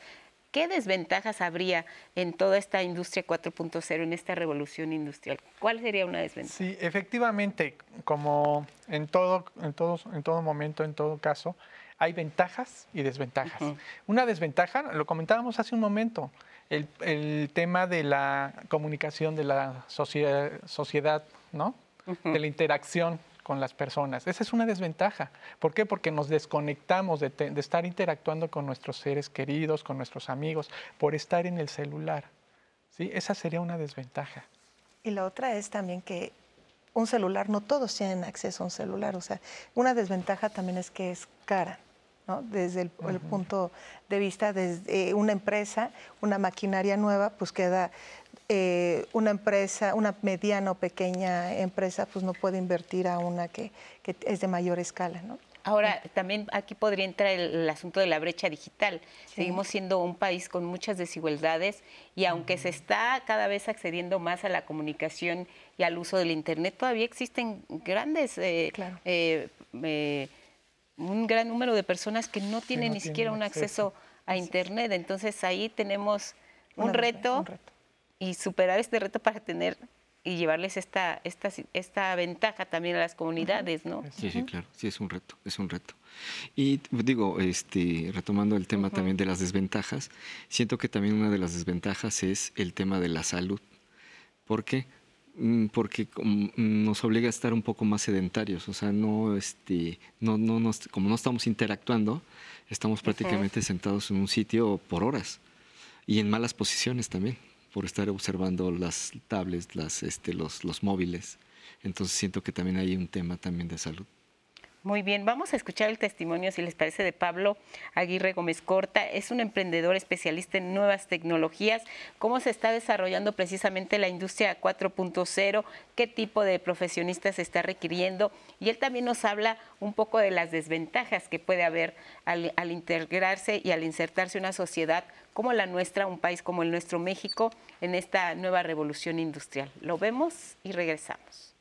¿Qué desventajas habría en toda esta industria 4.0, en esta revolución industrial? ¿Cuál sería una desventaja? Sí, efectivamente, como todo, en en todo momento, en todo caso, hay ventajas y desventajas. Una desventaja, lo comentábamos hace un momento, el, tema de la comunicación de la sociedad, sociedad ¿no? De la interacción con las personas. Esa es una desventaja. ¿Por qué? Porque nos desconectamos de, estar interactuando con nuestros seres queridos, con nuestros amigos, por estar en el celular. ¿Sí? Esa sería una desventaja. Y la otra es también que un celular, no todos tienen acceso a un celular. O sea, una desventaja también es que es cara. ¿No? Desde el, el, punto de vista de una empresa, una maquinaria nueva, pues queda eh, una empresa, una mediana o pequeña empresa, pues no puede invertir a una que, es de mayor escala, ¿no? Ahora, también aquí podría entrar el, asunto de la brecha digital. Seguimos siendo un país con muchas desigualdades y aunque se está cada vez accediendo más a la comunicación y al uso del Internet, todavía existen grandes, eh, eh, un gran número de personas que no tienen ni siquiera un acceso, a Internet. Entonces ahí tenemos un reto y superar este reto para tener y llevarles esta, esta, esta ventaja también a las comunidades, ¿no? Sí, sí, claro, sí es un reto, es un reto. Y digo, este, retomando el tema también de las desventajas, siento que también una de las desventajas es el tema de la salud. ¿Por qué? Mm, porque nos obliga a estar un poco más sedentarios, o sea, no, este, no, no, como no estamos interactuando, estamos prácticamente sentados en un sitio por horas y en malas posiciones también por estar observando las tablets, las, este, los, los móviles. Entonces siento que también hay un tema también de salud. Muy bien, vamos a escuchar el testimonio, si les parece, de Pablo Aguirre Gómez Corta. Es un emprendedor especialista en nuevas tecnologías. ¿Cómo se está desarrollando precisamente la industria 4.0? ¿Qué tipo de profesionistas se está requiriendo? Y él también nos habla un poco de las desventajas que puede haber al, al integrarse y al insertarse una sociedad como la nuestra, un país como el nuestro México, en esta nueva revolución industrial. Lo vemos y regresamos.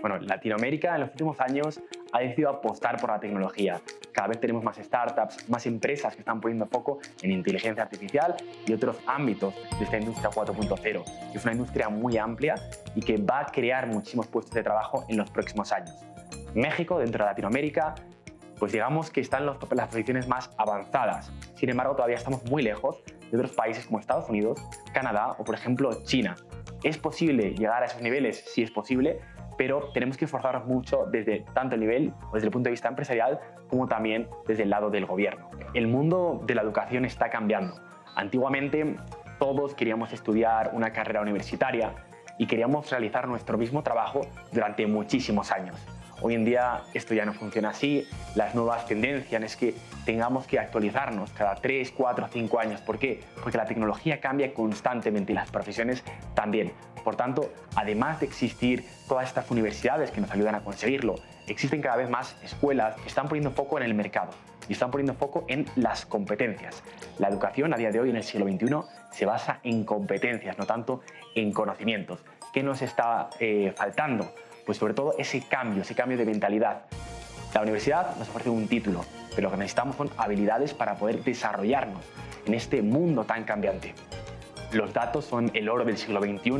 Bueno, Latinoamérica en los últimos años ha decidido apostar por la tecnología. Cada vez tenemos más startups, más empresas que están poniendo foco en inteligencia artificial y otros ámbitos de esta industria 4.0, que es una industria muy amplia y que va a crear muchísimos puestos de trabajo en los próximos años. México, dentro de Latinoamérica, pues digamos que están en las posiciones más avanzadas. Sin embargo, todavía estamos muy lejos de otros países como Estados Unidos, Canadá o, por ejemplo, China. ¿Es posible llegar a esos niveles? Sí es posible, pero tenemos que esforzarnos mucho desde tanto el nivel desde el punto de vista empresarial como también desde el lado del gobierno. El mundo de la educación está cambiando. Antiguamente todos queríamos estudiar una carrera universitaria y queríamos realizar nuestro mismo trabajo durante muchísimos años. Hoy en día esto ya no funciona así, las nuevas tendencias es que tengamos que actualizarnos cada 3, 4, 5 años. ¿Por qué? Porque la tecnología cambia constantemente y las profesiones también. Por tanto, además de existir todas estas universidades que nos ayudan a conseguirlo, existen cada vez más escuelas que están poniendo foco en el mercado y están poniendo foco en las competencias. La educación a día de hoy en el siglo XXI se basa en competencias, no tanto en conocimientos. ¿Qué nos está eh, faltando? Pues sobre todo ese cambio, ese cambio de mentalidad. La universidad nos ofrece un título, pero lo que necesitamos son habilidades para poder desarrollarnos en este mundo tan cambiante. Los datos son el oro del siglo XXI,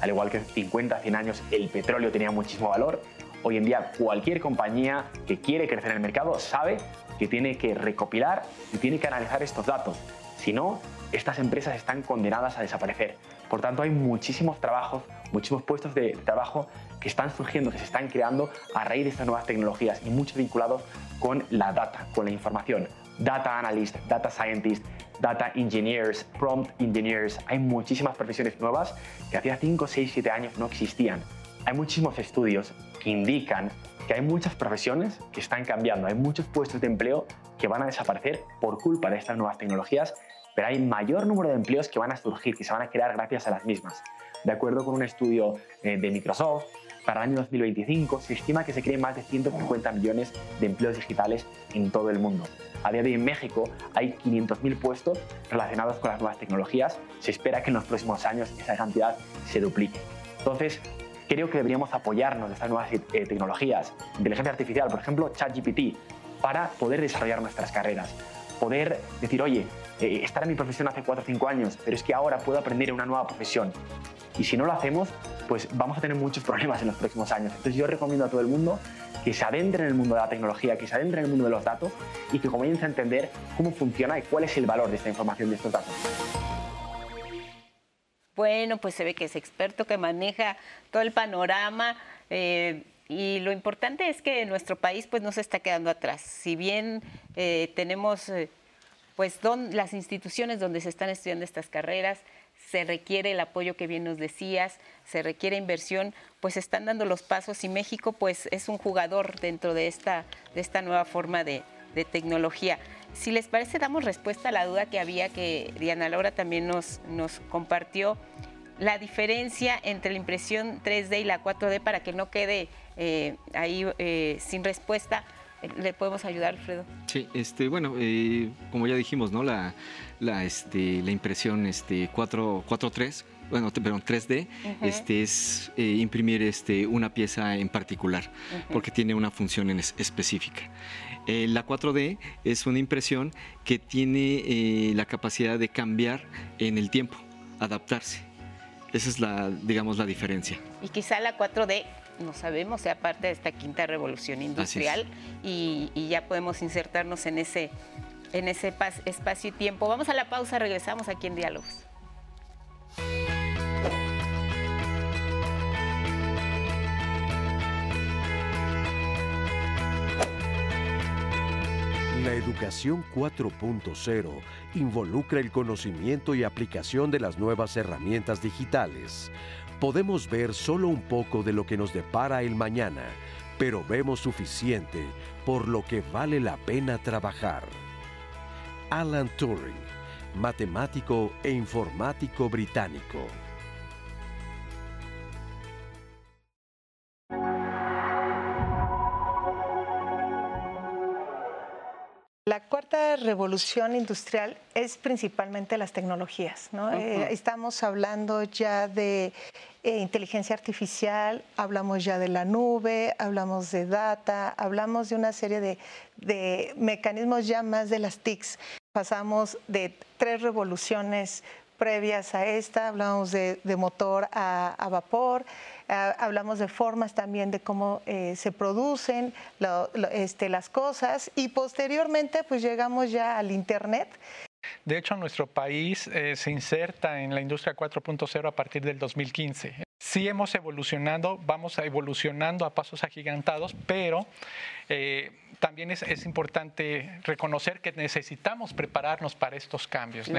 al igual que hace 50, 100 años el petróleo tenía muchísimo valor. Hoy en día cualquier compañía que quiere crecer en el mercado sabe que tiene que recopilar y tiene que analizar estos datos. Si no, estas empresas están condenadas a desaparecer. Por tanto, hay muchísimos trabajos, muchísimos puestos de trabajo que están surgiendo, que se están creando a raíz de estas nuevas tecnologías y muchos vinculados con la data, con la información. data analyst, data scientist, data engineers, prompt engineers. Hay muchísimas profesiones nuevas que hacía 5, 6, 7 años no existían. Hay muchísimos estudios que indican que hay muchas profesiones que están cambiando, hay muchos puestos de empleo que van a desaparecer por culpa de estas nuevas tecnologías, pero hay mayor número de empleos que van a surgir, que se van a crear gracias a las mismas. De acuerdo con un estudio eh, de Microsoft, para el año 2025 se estima que se creen más de 150 millones de empleos digitales en todo el mundo. A día de hoy en México hay 500.000 puestos relacionados con las nuevas tecnologías. Se espera que en los próximos años esa cantidad se duplique. Entonces, creo que deberíamos apoyarnos de estas nuevas eh, tecnologías, inteligencia artificial, por ejemplo, ChatGPT, para poder desarrollar nuestras carreras. Poder decir, oye, eh, estar en mi profesión hace 4 o 5 años, pero es que ahora puedo aprender una nueva profesión. Y si no lo hacemos, pues vamos a tener muchos problemas en los próximos años. Entonces yo recomiendo a todo el mundo que se adentre en el mundo de la tecnología, que se adentre en el mundo de los datos y que comience a entender cómo funciona y cuál es el valor de esta información, de estos datos. Bueno, pues se ve que es experto, que maneja todo el panorama. Eh, y lo importante es que nuestro país pues no se está quedando atrás. Si bien eh, tenemos eh, pues las instituciones donde se están estudiando estas carreras, se requiere el apoyo que bien nos decías, se requiere inversión, pues están dando los pasos y México pues es un jugador dentro de esta, de esta nueva forma de, tecnología. Si les parece, damos respuesta a la duda que había que Diana Laura también nos, nos compartió, la diferencia entre la impresión 3D y la 4D para que no quede eh, ahí eh, sin respuesta. ¿Le podemos ayudar, Alfredo? Sí, este, bueno, eh, como ya dijimos, ¿no? La, la, este, la impresión este, 4, 3 bueno, perdón, 3D, este, es imprimir este, una pieza en particular, porque tiene una función específica. la 4D es una impresión que tiene la capacidad de cambiar en el tiempo, adaptarse. Esa es la, digamos, la diferencia. Y quizá la 4D no sabemos, sea parte de esta quinta revolución industrial y, ya podemos insertarnos en ese, en ese espacio y tiempo. Vamos a la pausa, regresamos aquí en Diálogos. La educación 4.0 involucra el conocimiento y aplicación de las nuevas herramientas digitales podemos ver solo un poco de lo que nos depara el mañana, pero vemos suficiente por lo que vale la pena trabajar. Alan Turing, matemático e informático británico. La cuarta revolución industrial es principalmente las tecnologías. Eh, estamos hablando ya de eh, inteligencia artificial, hablamos ya de la nube, hablamos de data, hablamos de una serie de, mecanismos ya más de las TICs. Pasamos de tres revoluciones previas a esta, hablamos de, motor a vapor, hablamos de formas también de cómo eh, se producen este, las cosas y posteriormente pues llegamos ya al Internet. De hecho, nuestro país eh, se inserta en la industria 4.0 a partir del 2015. Sí hemos evolucionado, vamos evolucionando a pasos agigantados, pero eh, también es, importante reconocer que necesitamos prepararnos para estos cambios.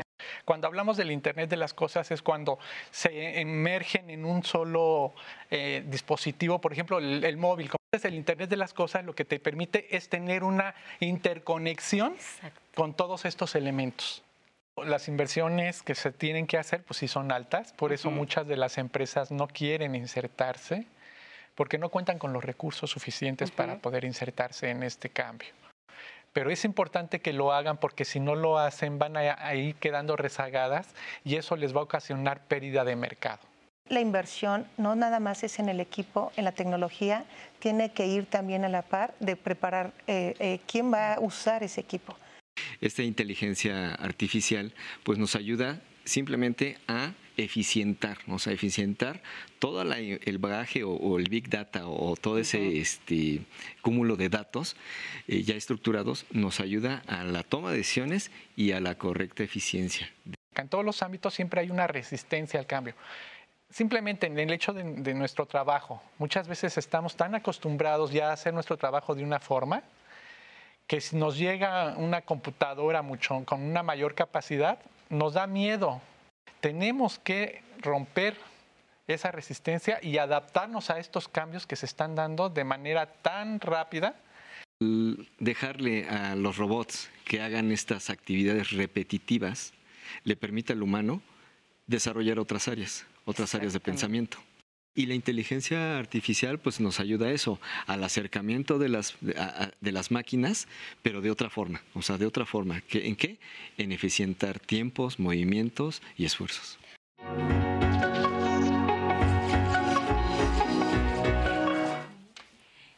Cuando hablamos del Internet de las Cosas es cuando se emergen en un solo eh, dispositivo, por ejemplo, el, móvil. Entonces, el Internet de las Cosas lo que te permite es tener una interconexión con todos estos elementos. Las inversiones que se tienen que hacer, pues sí son altas, por eso muchas de las empresas no quieren insertarse, porque no cuentan con los recursos suficientes para poder insertarse en este cambio pero es importante que lo hagan porque si no lo hacen van a, ir quedando rezagadas y eso les va a ocasionar pérdida de mercado. La inversión no nada más es en el equipo, en la tecnología, tiene que ir también a la par de preparar eh, eh, quién va a usar ese equipo. Esta inteligencia artificial pues nos ayuda simplemente a eficientar, o sea, eficientar todo el bagaje o, el big data o todo ese este, cúmulo de datos eh, ya estructurados nos ayuda a la toma de decisiones y a la correcta eficiencia. En todos los ámbitos siempre hay una resistencia al cambio. Simplemente en el hecho de, de nuestro trabajo, muchas veces estamos tan acostumbrados ya a hacer nuestro trabajo de una forma que si nos llega una computadora mucho, con una mayor capacidad, nos da miedo. Tenemos que romper esa resistencia y adaptarnos a estos cambios que se están dando de manera tan rápida. Dejarle a los robots que hagan estas actividades repetitivas le permite al humano desarrollar otras áreas, otras áreas de pensamiento. Y la inteligencia artificial pues nos ayuda a eso, al acercamiento de las, de las máquinas, pero de otra forma, o sea, de otra forma. ¿En qué? En eficientar tiempos, movimientos y esfuerzos.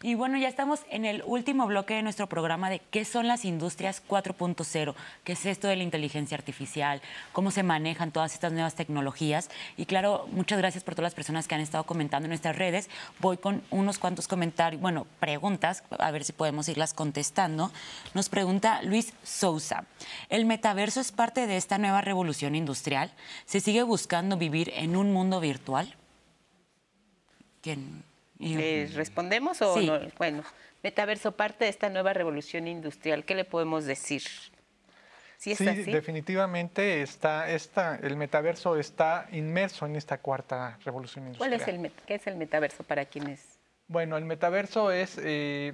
Y bueno, ya estamos en el último bloque de nuestro programa de qué son las industrias 4.0, qué es esto de la inteligencia artificial, cómo se manejan todas estas nuevas tecnologías. Y claro, muchas gracias por todas las personas que han estado comentando en nuestras redes. Voy con unos cuantos comentarios, bueno, preguntas, a ver si podemos irlas contestando. Nos pregunta Luis Sousa, ¿el metaverso es parte de esta nueva revolución industrial? ¿Se sigue buscando vivir en un mundo virtual? ¿Quién? Respondemos o no? Bueno, metaverso parte de esta nueva revolución industrial. ¿Qué le podemos decir? ¿Sí, definitivamente está, está, el metaverso está inmerso en esta cuarta revolución industrial. ¿Cuál es el, qué es el metaverso para quienes? Bueno, el metaverso es eh,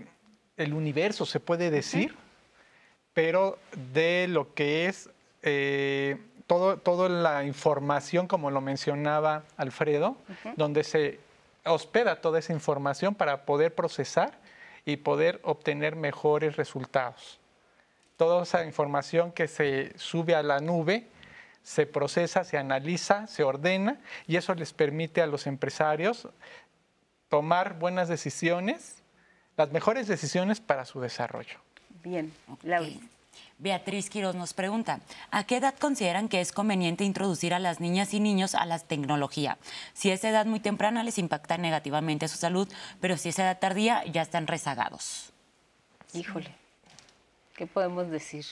el universo, se puede decir, pero de lo que es eh, todo, toda la información, como lo mencionaba Alfredo, donde se hospeda toda esa información para poder procesar y poder obtener mejores resultados. Toda esa información que se sube a la nube se procesa, se analiza, se ordena y eso les permite a los empresarios tomar buenas decisiones, las mejores decisiones para su desarrollo. Bien, Laura. Beatriz Quiroz nos pregunta, ¿a qué edad consideran que es conveniente introducir a las niñas y niños a la tecnología? Si es edad muy temprana les impacta negativamente a su salud, pero si es edad tardía ya están rezagados. Híjole, ¿qué podemos decir?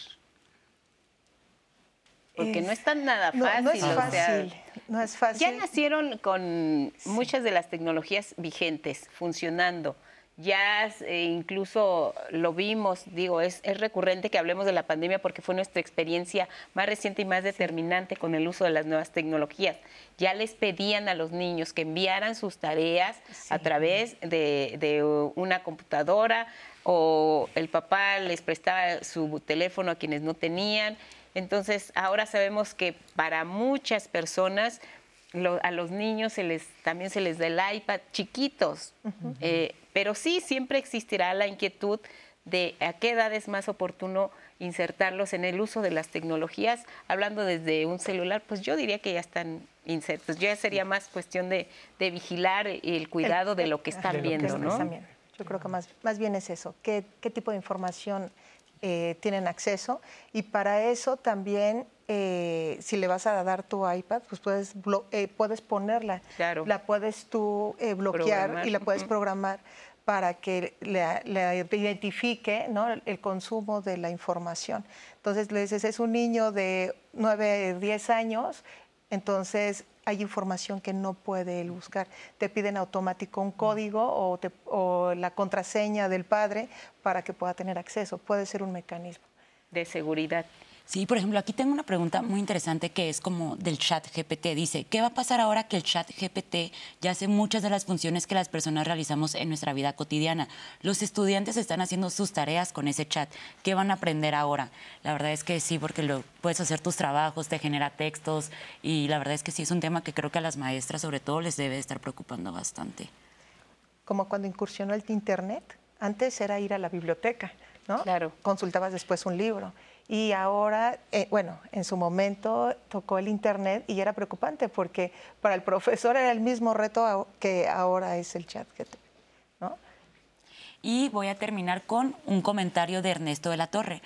Porque no es tan nada fácil. No, es fácil, no es fácil. Ya nacieron con muchas de las tecnologías vigentes, funcionando ya eh, incluso lo vimos, digo, es, es, recurrente que hablemos de la pandemia porque fue nuestra experiencia más reciente y más determinante con el uso de las nuevas tecnologías. Ya les pedían a los niños que enviaran sus tareas a través de, de, una computadora o el papá les prestaba su teléfono a quienes no tenían. Entonces, ahora sabemos que para muchas personas a los niños se les, también se les da el iPad chiquitos, eh, pero sí siempre existirá la inquietud de a qué edad es más oportuno insertarlos en el uso de las tecnologías, hablando desde un celular, pues yo diría que ya están insertos, ya sería más cuestión de, vigilar el cuidado de lo que están viendo, ¿no? Yo creo que más, más bien es eso, qué, qué tipo de información eh, tienen acceso. Y para eso también eh, si le vas a dar tu iPad, pues puedes, eh, puedes ponerla, la puedes tú eh, bloquear y la puedes programar para que le, identifique ¿no? el consumo de la información. Entonces le dices, es un niño de 9, 10 años, entonces hay información que no puede él buscar. Te piden automático un código o, o la contraseña del padre para que pueda tener acceso. Puede ser un mecanismo. De seguridad. Sí, por ejemplo, aquí tengo una pregunta muy interesante que es como del chat GPT. Dice, ¿qué va a pasar ahora que el chat GPT ya hace muchas de las funciones que las personas realizamos en nuestra vida cotidiana? Los estudiantes están haciendo sus tareas con ese chat. ¿Qué van a aprender ahora? La verdad es que sí, porque lo, puedes hacer tus trabajos, te genera textos y la verdad es que sí es un tema que creo que a las maestras sobre todo les debe estar preocupando bastante. Como cuando incursionó el Internet. Antes era ir a la biblioteca, ¿no? Claro. Consultabas después un libro y ahora, eh, bueno, en su momento tocó el Internet y era preocupante porque para el profesor era el mismo reto que ahora es el chat. ¿no? Y voy a terminar con un comentario de Ernesto de la Torre.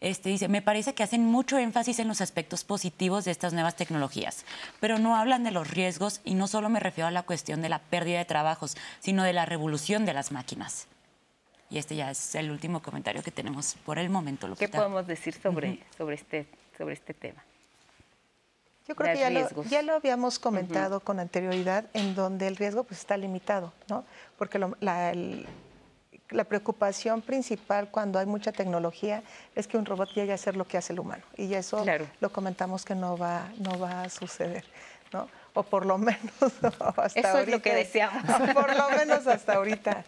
Este dice, me parece que hacen mucho énfasis en los aspectos positivos de estas nuevas tecnologías, pero no hablan de los riesgos y no solo me refiero a la cuestión de la pérdida de trabajos, sino de la revolución de las máquinas. Y este ya es el último comentario que tenemos por el momento. ¿Qué podemos decir sobre, sobre, este, sobre este tema? Yo creo que ya lo, ya lo, habíamos comentado con anterioridad, en donde el riesgo pues, está limitado, ¿no? Porque la preocupación principal cuando hay mucha tecnología es que un robot llegue a hacer lo que hace el humano. Y eso lo comentamos que no va, no va a suceder. ¿no? O por lo menos hasta Eso ahorita. es lo que deseamos. Por lo menos hasta ahorita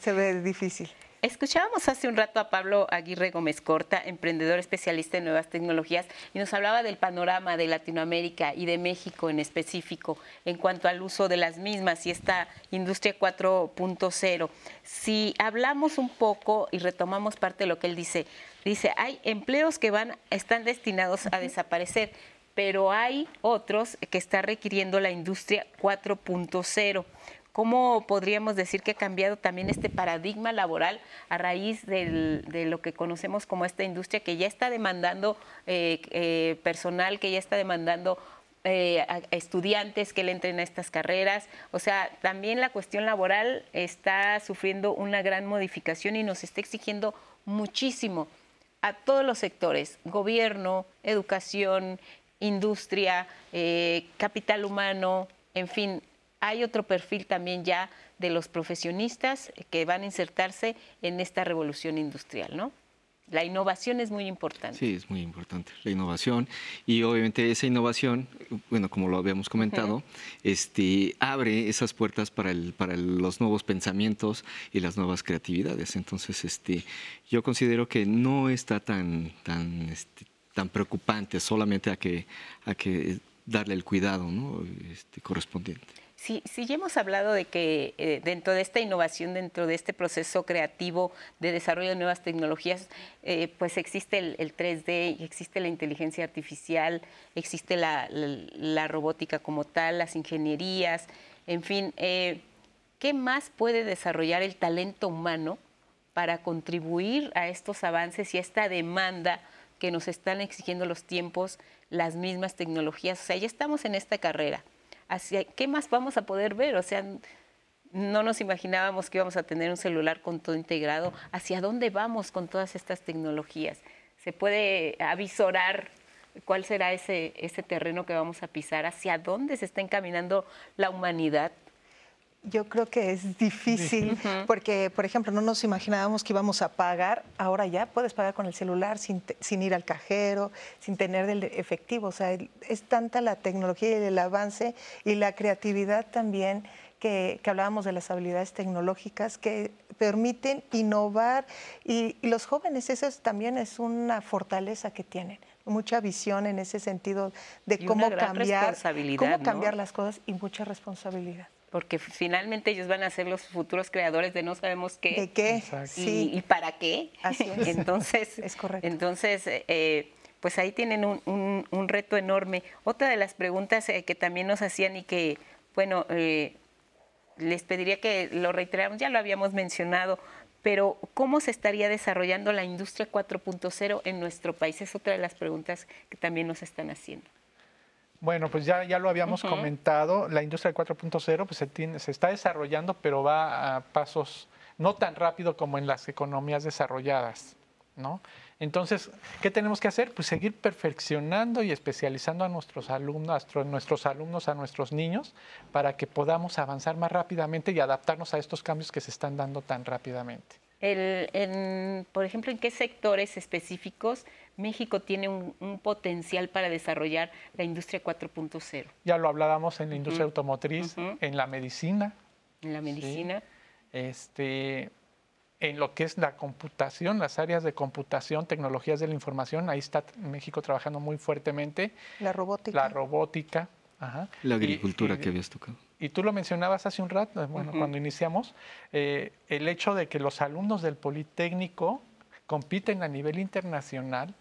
se ve difícil. Escuchábamos hace un rato a Pablo Aguirre Gómez Corta, emprendedor especialista en nuevas tecnologías, y nos hablaba del panorama de Latinoamérica y de México en específico en cuanto al uso de las mismas y esta industria 4.0. Si hablamos un poco y retomamos parte de lo que él dice, dice, hay empleos que van, están destinados a desaparecer, pero hay otros que está requiriendo la industria 4.0. ¿Cómo podríamos decir que ha cambiado también este paradigma laboral a raíz de lo que conocemos como esta industria que ya está demandando eh, eh, personal, que ya está demandando eh, estudiantes que le entren a estas carreras? O sea, también la cuestión laboral está sufriendo una gran modificación y nos está exigiendo muchísimo a todos los sectores, gobierno, educación, industria, capital humano, en fin, hay otro perfil también ya de los profesionistas que van a insertarse en esta revolución industrial, ¿no? La innovación es muy importante. Sí, es muy importante la innovación y obviamente esa innovación, bueno, como lo habíamos comentado, este, abre esas puertas para, el, para los nuevos pensamientos y las nuevas creatividades. Entonces, este, yo considero que no está tan, tan, este, tan preocupante solamente a que, a que darle el cuidado ¿no? este, correspondiente. Sí, ya hemos hablado de que eh, dentro de esta innovación, dentro de este proceso creativo de desarrollo de nuevas tecnologías, eh, pues existe el, 3D, existe la inteligencia artificial, existe la, robótica como tal, las ingenierías, en fin, eh, ¿qué más puede desarrollar el talento humano para contribuir a estos avances y a esta demanda que nos están exigiendo los tiempos, las mismas tecnologías? O sea, ya estamos en esta carrera qué más vamos a poder ver, o sea, no nos imaginábamos que íbamos a tener un celular con todo integrado, hacia dónde vamos con todas estas tecnologías. Se puede avisorar cuál será ese, ese terreno que vamos a pisar, hacia dónde se está encaminando la humanidad yo creo que es difícil porque, por ejemplo, no nos imaginábamos que íbamos a pagar. Ahora ya puedes pagar con el celular sin, sin ir al cajero, sin tener el efectivo. O sea, es tanta la tecnología y el avance y la creatividad también que, hablábamos de las habilidades tecnológicas que permiten innovar. Y, los jóvenes, eso también es una fortaleza que tienen mucha visión en ese sentido de cómo cambiar, cómo cambiar las cosas y mucha responsabilidad porque finalmente ellos van a ser los futuros creadores de no sabemos qué. ¿De qué? Y, y, para qué. Así es. Entonces, es correcto. Entonces, eh, pues ahí tienen un, un, reto enorme. Otra de las preguntas eh, que también nos hacían y que, bueno, eh, les pediría que lo reiteráramos, ya lo habíamos mencionado, pero ¿cómo se estaría desarrollando la industria 4.0 en nuestro país? Es otra de las preguntas que también nos están haciendo. Bueno, pues ya, ya lo habíamos comentado, la industria 4.0 pues se, se está desarrollando, pero va a pasos no tan rápido como en las economías desarrolladas, ¿no? Entonces, ¿qué tenemos que hacer? Pues seguir perfeccionando y especializando a nuestros alumnos, a nuestros alumnos, a nuestros niños, para que podamos avanzar más rápidamente y adaptarnos a estos cambios que se están dando tan rápidamente. El, por ejemplo, ¿en qué sectores específicos México tiene un, potencial para desarrollar la industria 4.0? Ya lo hablábamos en la industria automotriz, en la medicina. En la medicina. Este, en lo que es la computación, las áreas de computación, tecnologías de la información, ahí está México trabajando muy fuertemente. La robótica. La robótica. La agricultura que habías tocado y tú lo mencionabas hace un rato, bueno, cuando iniciamos, eh, el hecho de que los alumnos del Politécnico compiten a nivel internacional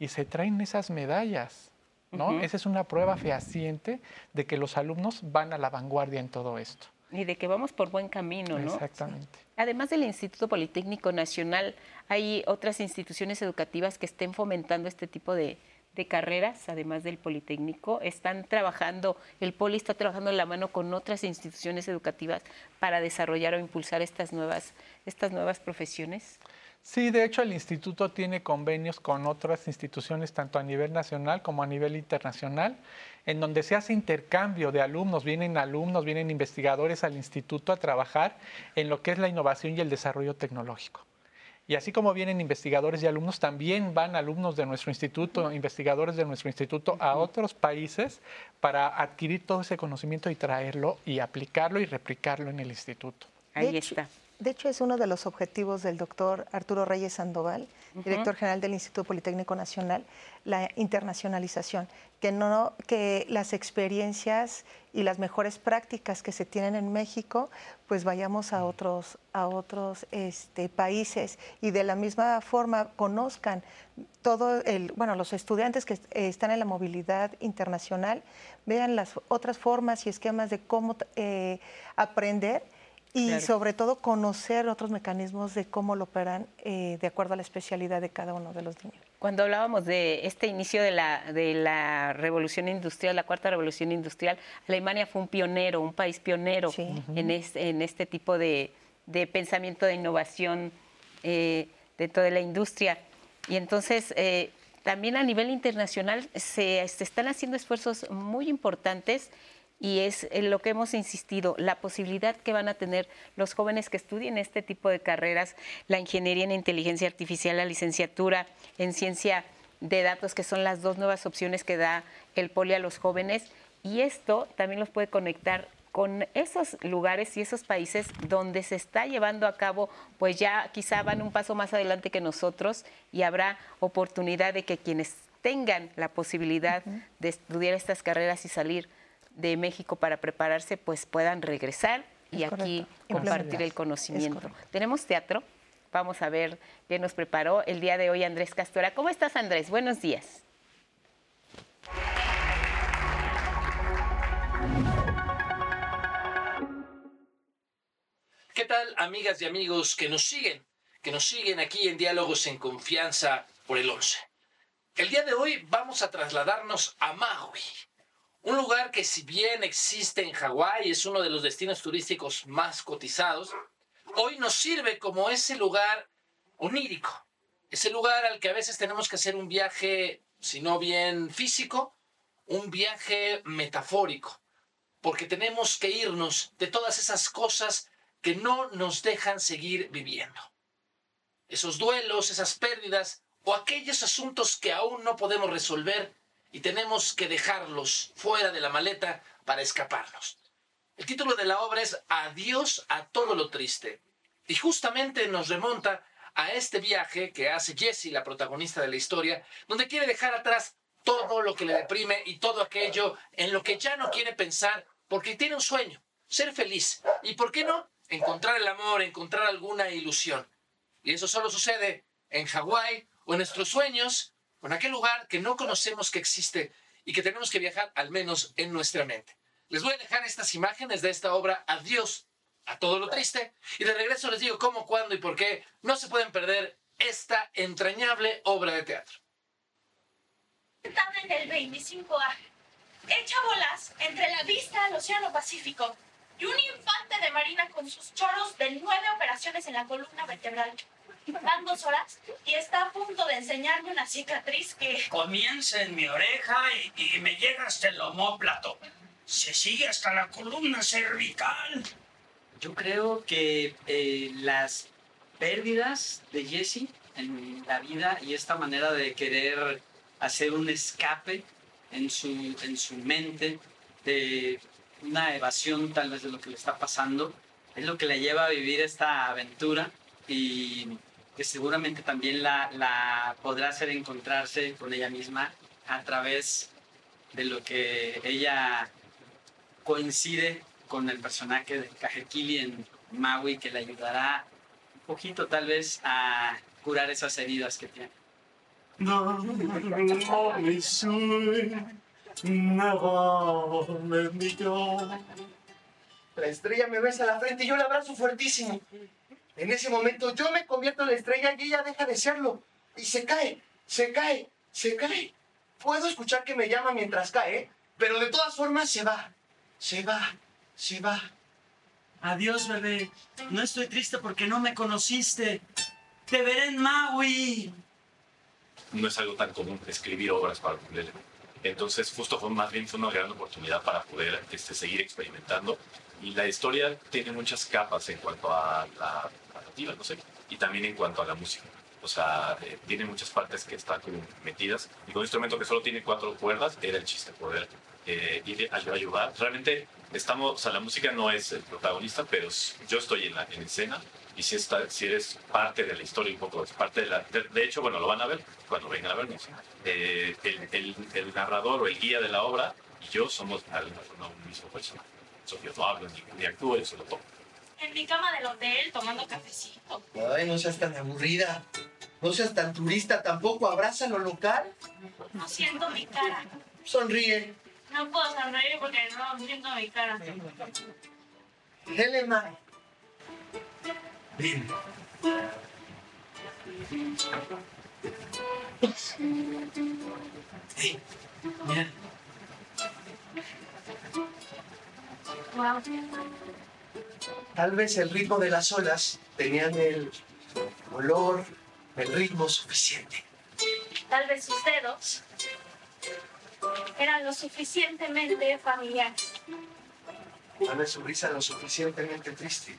y se traen esas medallas, ¿no? Esa es una prueba fehaciente de que los alumnos van a la vanguardia en todo esto. Y de que vamos por buen camino, ¿no? Exactamente. Además del Instituto Politécnico Nacional, hay otras instituciones educativas que estén fomentando este tipo de, de carreras, además del Politécnico, están trabajando, el Poli está trabajando en la mano con otras instituciones educativas para desarrollar o impulsar estas nuevas, estas nuevas profesiones? Sí, de hecho el instituto tiene convenios con otras instituciones, tanto a nivel nacional como a nivel internacional, en donde se hace intercambio de alumnos, vienen alumnos, vienen investigadores al instituto a trabajar en lo que es la innovación y el desarrollo tecnológico. Y así como vienen investigadores y alumnos, también van alumnos de nuestro instituto, investigadores de nuestro instituto a otros países para adquirir todo ese conocimiento y traerlo y aplicarlo y replicarlo en el instituto. Ahí está. De hecho, es uno de los objetivos del doctor Arturo Reyes Sandoval, director general del Instituto Politécnico Nacional, la internacionalización, que, no, que las experiencias y las mejores prácticas que se tienen en México, pues vayamos a otros, a otros este, países. Y de la misma forma conozcan todo el, bueno, los estudiantes que están en la movilidad internacional, vean las otras formas y esquemas de cómo eh, aprender y sobre todo conocer otros mecanismos de cómo lo operan eh, de acuerdo a la especialidad de cada uno de los niños. Cuando hablábamos de este inicio de la, de la revolución industrial, la cuarta revolución industrial, Alemania fue un pionero, un país pionero en, este, en este tipo de, de pensamiento de innovación eh, dentro de la industria. Y entonces, eh, también a nivel internacional se, se están haciendo esfuerzos muy importantes y es lo que hemos insistido, la posibilidad que van a tener los jóvenes que estudien este tipo de carreras, la ingeniería en inteligencia artificial, la licenciatura en ciencia de datos, que son las dos nuevas opciones que da el poli a los jóvenes. Y esto también los puede conectar con esos lugares y esos países donde se está llevando a cabo, pues ya quizá van un paso más adelante que nosotros y habrá oportunidad de que quienes tengan la posibilidad de estudiar estas carreras y salir de México para prepararse, pues puedan regresar y aquí compartir el conocimiento. Tenemos teatro, vamos a ver qué nos preparó el día de hoy Andrés Castora. ¿Cómo estás Andrés? Buenos días. ¿Qué tal amigas y amigos que nos siguen? Que nos siguen aquí en Diálogos en Confianza por el 11. El día de hoy vamos a trasladarnos a Maui, un lugar que si bien existe en Hawái, es uno de los destinos turísticos más cotizados, hoy nos sirve como ese lugar onírico, ese lugar al que a veces tenemos que hacer un viaje, si no bien físico, un viaje metafórico, porque tenemos que irnos de todas esas cosas que no nos dejan seguir viviendo. Esos duelos, esas pérdidas o aquellos asuntos que aún no podemos resolver y tenemos que dejarlos fuera de la maleta para escaparnos. El título de la obra es Adiós a todo lo triste y justamente nos remonta a este viaje que hace Jessie, la protagonista de la historia, donde quiere dejar atrás todo lo que le deprime y todo aquello en lo que ya no quiere pensar porque tiene un sueño, ser feliz y, ¿por qué no?, encontrar el amor, encontrar alguna ilusión. Y eso solo sucede en Hawái o en nuestros sueños con aquel lugar que no conocemos que existe y que tenemos que viajar al menos en nuestra mente. Les voy a dejar estas imágenes de esta obra Adiós a todo lo triste y de regreso les digo cómo, cuándo y por qué no se pueden perder esta entrañable obra de teatro. Estaba en el 25A, hecha bolas entre la vista al Océano Pacífico y un infante de marina con sus choros de nueve operaciones en la columna vertebral van dos horas y está a punto de enseñarme una cicatriz que... Comienza en mi oreja y, me llega hasta el homóplato. Se sigue hasta la columna cervical. Yo creo que eh, las pérdidas de Jesse en la vida y esta manera de querer hacer un escape en su, en su mente, de una evasión tal vez de lo que le está pasando, es lo que le lleva a vivir esta aventura y que seguramente también la, podrá hacer encontrarse con ella misma a través de lo que ella coincide con el personaje de Kahekili en Maui que le ayudará un poquito tal vez a curar esas heridas que tiene. La estrella me besa la frente y yo la abrazo fuertísimo. En ese momento yo me convierto en la estrella y ella deja de serlo. Y se cae, se cae, se cae. Puedo escuchar que me llama mientras cae, pero de todas formas se va, se va, se va. Adiós, bebé. No estoy triste porque no me conociste. te veré en Maui. No es algo tan común escribir obras para ukulele. Entonces, justo fue más bien fue una gran oportunidad para poder este, seguir experimentando. Y la historia tiene muchas capas en cuanto a la no sé, y también en cuanto a la música. O sea, eh, tiene muchas partes que están como metidas. Y con un instrumento que solo tiene cuatro cuerdas, era el chiste poder eh, ir a ayudar. Realmente estamos, o sea, la música no es el protagonista, pero yo estoy en la en escena y si, está, si eres parte de la historia un poco, es parte de la... De, hecho, bueno, lo van a ver cuando vengan a vernos. Eh, el, el, el, narrador o el guía de la obra y yo somos una, un mismo personaje. yo no hablo ni, ni actúo, yo solo toco. En mi cama del hotel tomando cafecito. Ay, no seas tan aburrida. No seas tan turista tampoco. Abraza lo local. No siento mi cara. Sonríe. No puedo sonreír porque no siento mi cara. Helena. Ven. Hey, mira. Wow. Tal vez el ritmo de las olas tenían el olor, el ritmo suficiente. Tal vez sus dedos eran lo suficientemente familiares. Tal vez su risa lo suficientemente triste.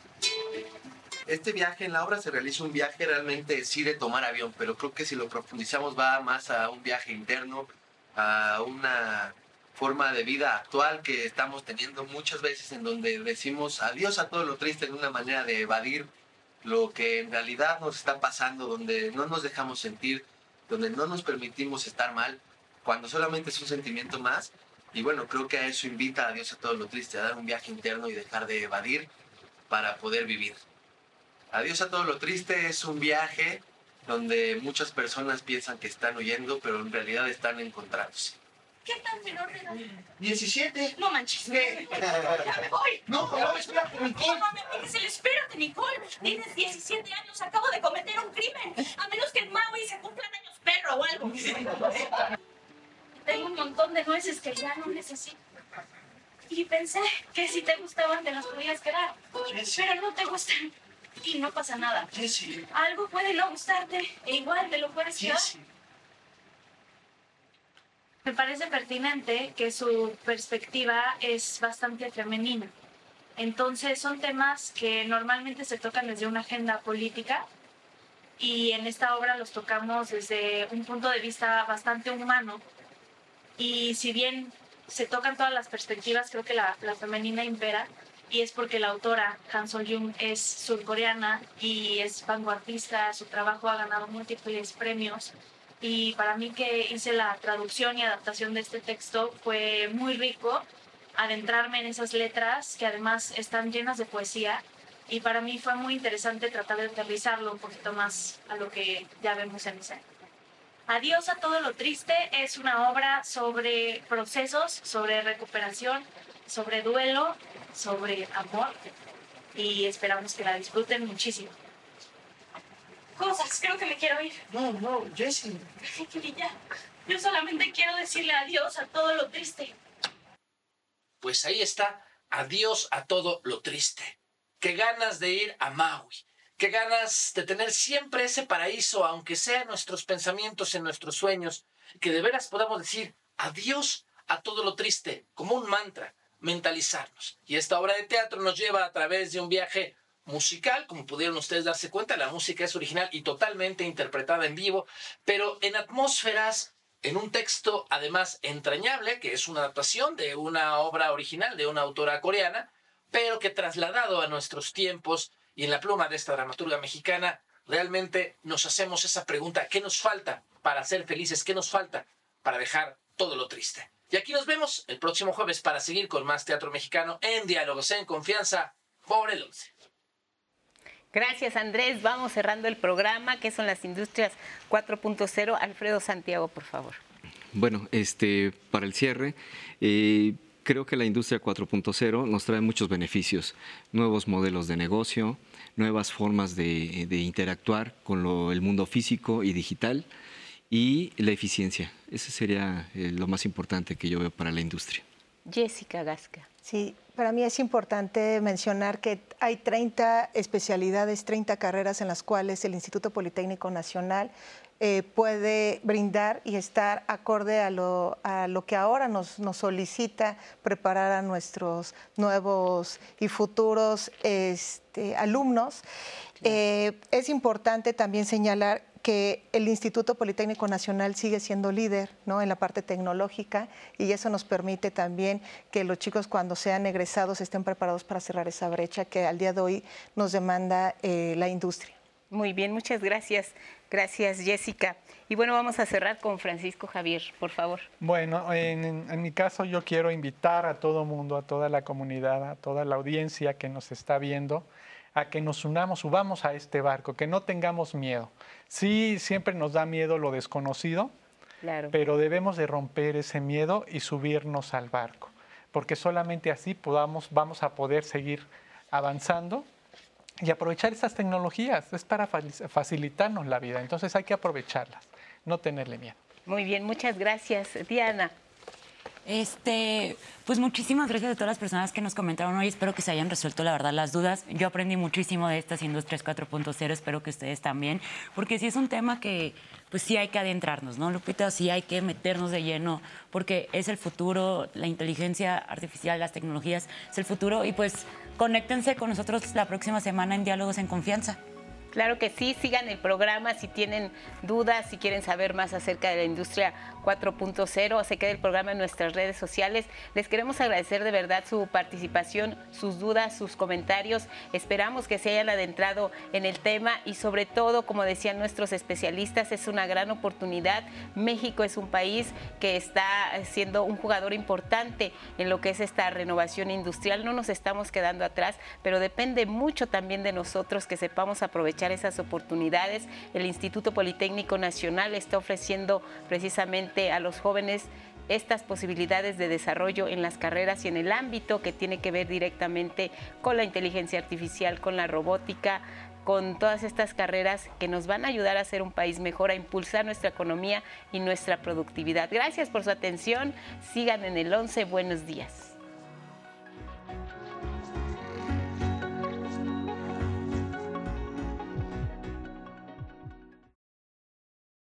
Este viaje en la obra se realiza un viaje realmente sí de tomar avión, pero creo que si lo profundizamos va más a un viaje interno, a una forma de vida actual que estamos teniendo muchas veces en donde decimos adiós a todo lo triste en una manera de evadir lo que en realidad nos está pasando, donde no nos dejamos sentir, donde no nos permitimos estar mal, cuando solamente es un sentimiento más. Y bueno, creo que a eso invita a Dios a todo lo triste, a dar un viaje interno y dejar de evadir para poder vivir. Adiós a todo lo triste es un viaje donde muchas personas piensan que están huyendo, pero en realidad están encontrándose. ¿Qué tan menor de edad? 17. No manches. ¿Qué? Ya me voy. No, no, espérate, Nicole. No me piques el espérate, Nicole. Tienes 17 años, acabo de cometer un crimen. A menos que en Maui se cumplan años perro o algo. Tengo un montón de nueces que ya no necesito. Y pensé que si te gustaban te las podías quedar. Pero no te gustan. Y no pasa nada. Algo puede no gustarte e igual te lo puedes quedar. Me parece pertinente que su perspectiva es bastante femenina. Entonces son temas que normalmente se tocan desde una agenda política y en esta obra los tocamos desde un punto de vista bastante humano. Y si bien se tocan todas las perspectivas, creo que la, femenina impera y es porque la autora Han Sol-jung es surcoreana y es vanguardista, su trabajo ha ganado múltiples premios y para mí que hice la traducción y adaptación de este texto fue muy rico adentrarme en esas letras que además están llenas de poesía y para mí fue muy interesante tratar de aterrizarlo un poquito más a lo que ya vemos en escena. Adiós a todo lo triste es una obra sobre procesos, sobre recuperación, sobre duelo, sobre amor y esperamos que la disfruten muchísimo. Cosas, creo que me quiero ir. No, no, Jessie. ya. Yo solamente quiero decirle adiós a todo lo triste. Pues ahí está, adiós a todo lo triste. Qué ganas de ir a Maui. Qué ganas de tener siempre ese paraíso, aunque sea en nuestros pensamientos, en nuestros sueños. Que de veras podamos decir adiós a todo lo triste, como un mantra, mentalizarnos. Y esta obra de teatro nos lleva a través de un viaje musical, como pudieron ustedes darse cuenta, la música es original y totalmente interpretada en vivo, pero en atmósferas, en un texto además entrañable, que es una adaptación de una obra original de una autora coreana, pero que trasladado a nuestros tiempos y en la pluma de esta dramaturga mexicana, realmente nos hacemos esa pregunta, ¿qué nos falta para ser felices? ¿Qué nos falta para dejar todo lo triste? Y aquí nos vemos el próximo jueves para seguir con más teatro mexicano en Diálogos en Confianza por el 11. Gracias Andrés. Vamos cerrando el programa, que son las industrias 4.0. Alfredo Santiago, por favor. Bueno, este, para el cierre, eh, creo que la industria 4.0 nos trae muchos beneficios, nuevos modelos de negocio, nuevas formas de, interactuar con el mundo físico y digital y la eficiencia. Ese sería eh, lo más importante que yo veo para la industria. Jessica Gasca. Sí, para mí es importante mencionar que hay 30 especialidades, 30 carreras en las cuales el Instituto Politécnico Nacional eh, puede brindar y estar acorde a lo, a lo que ahora nos, nos, solicita preparar a nuestros nuevos y futuros este, alumnos. Eh, es importante también señalar que el Instituto Politécnico Nacional sigue siendo líder ¿no? en la parte tecnológica y eso nos permite también que los chicos cuando sean egresados estén preparados para cerrar esa brecha que al día de hoy nos demanda eh, la industria. Muy bien, muchas gracias. Gracias, Jessica. Y bueno, vamos a cerrar con Francisco Javier, por favor. Bueno, en, en mi caso yo quiero invitar a todo mundo, a toda la comunidad, a toda la audiencia que nos está viendo, a que nos unamos, subamos a este barco, que no tengamos miedo. Sí, siempre nos da miedo lo desconocido, pero debemos de romper ese miedo y subirnos al barco, porque solamente así podamos, vamos a poder seguir avanzando y aprovechar esas tecnologías. Es para facilitarnos la vida, entonces hay que aprovecharlas, no tenerle miedo. Muy bien, muchas gracias. Diana. Este, pues muchísimas gracias a todas las personas que nos comentaron hoy. Espero que se hayan resuelto, la verdad, las dudas. Yo aprendí muchísimo de estas industrias 4.0. Espero que ustedes también, porque sí es un tema que, pues sí hay que adentrarnos, ¿no, Lupita? Sí hay que meternos de lleno, porque es el futuro, la inteligencia artificial, las tecnologías, es el futuro. Y pues conéctense con nosotros la próxima semana en Diálogos en Confianza. Claro que sí, sigan el programa si tienen dudas, si quieren saber más acerca de la industria 4.0, se queda el programa en nuestras redes sociales. Les queremos agradecer de verdad su participación, sus dudas, sus comentarios. Esperamos que se hayan adentrado en el tema y sobre todo, como decían nuestros especialistas, es una gran oportunidad. México es un país que está siendo un jugador importante en lo que es esta renovación industrial. No nos estamos quedando atrás, pero depende mucho también de nosotros que sepamos esas oportunidades. El Instituto Politécnico Nacional está ofreciendo precisamente a los jóvenes estas posibilidades de desarrollo en las carreras y en el ámbito que tiene que ver directamente con la inteligencia artificial, con la robótica, con todas estas carreras que nos van a ayudar a ser un país mejor, a impulsar nuestra economía y nuestra productividad. Gracias por su atención. Sigan en el 11. Buenos días.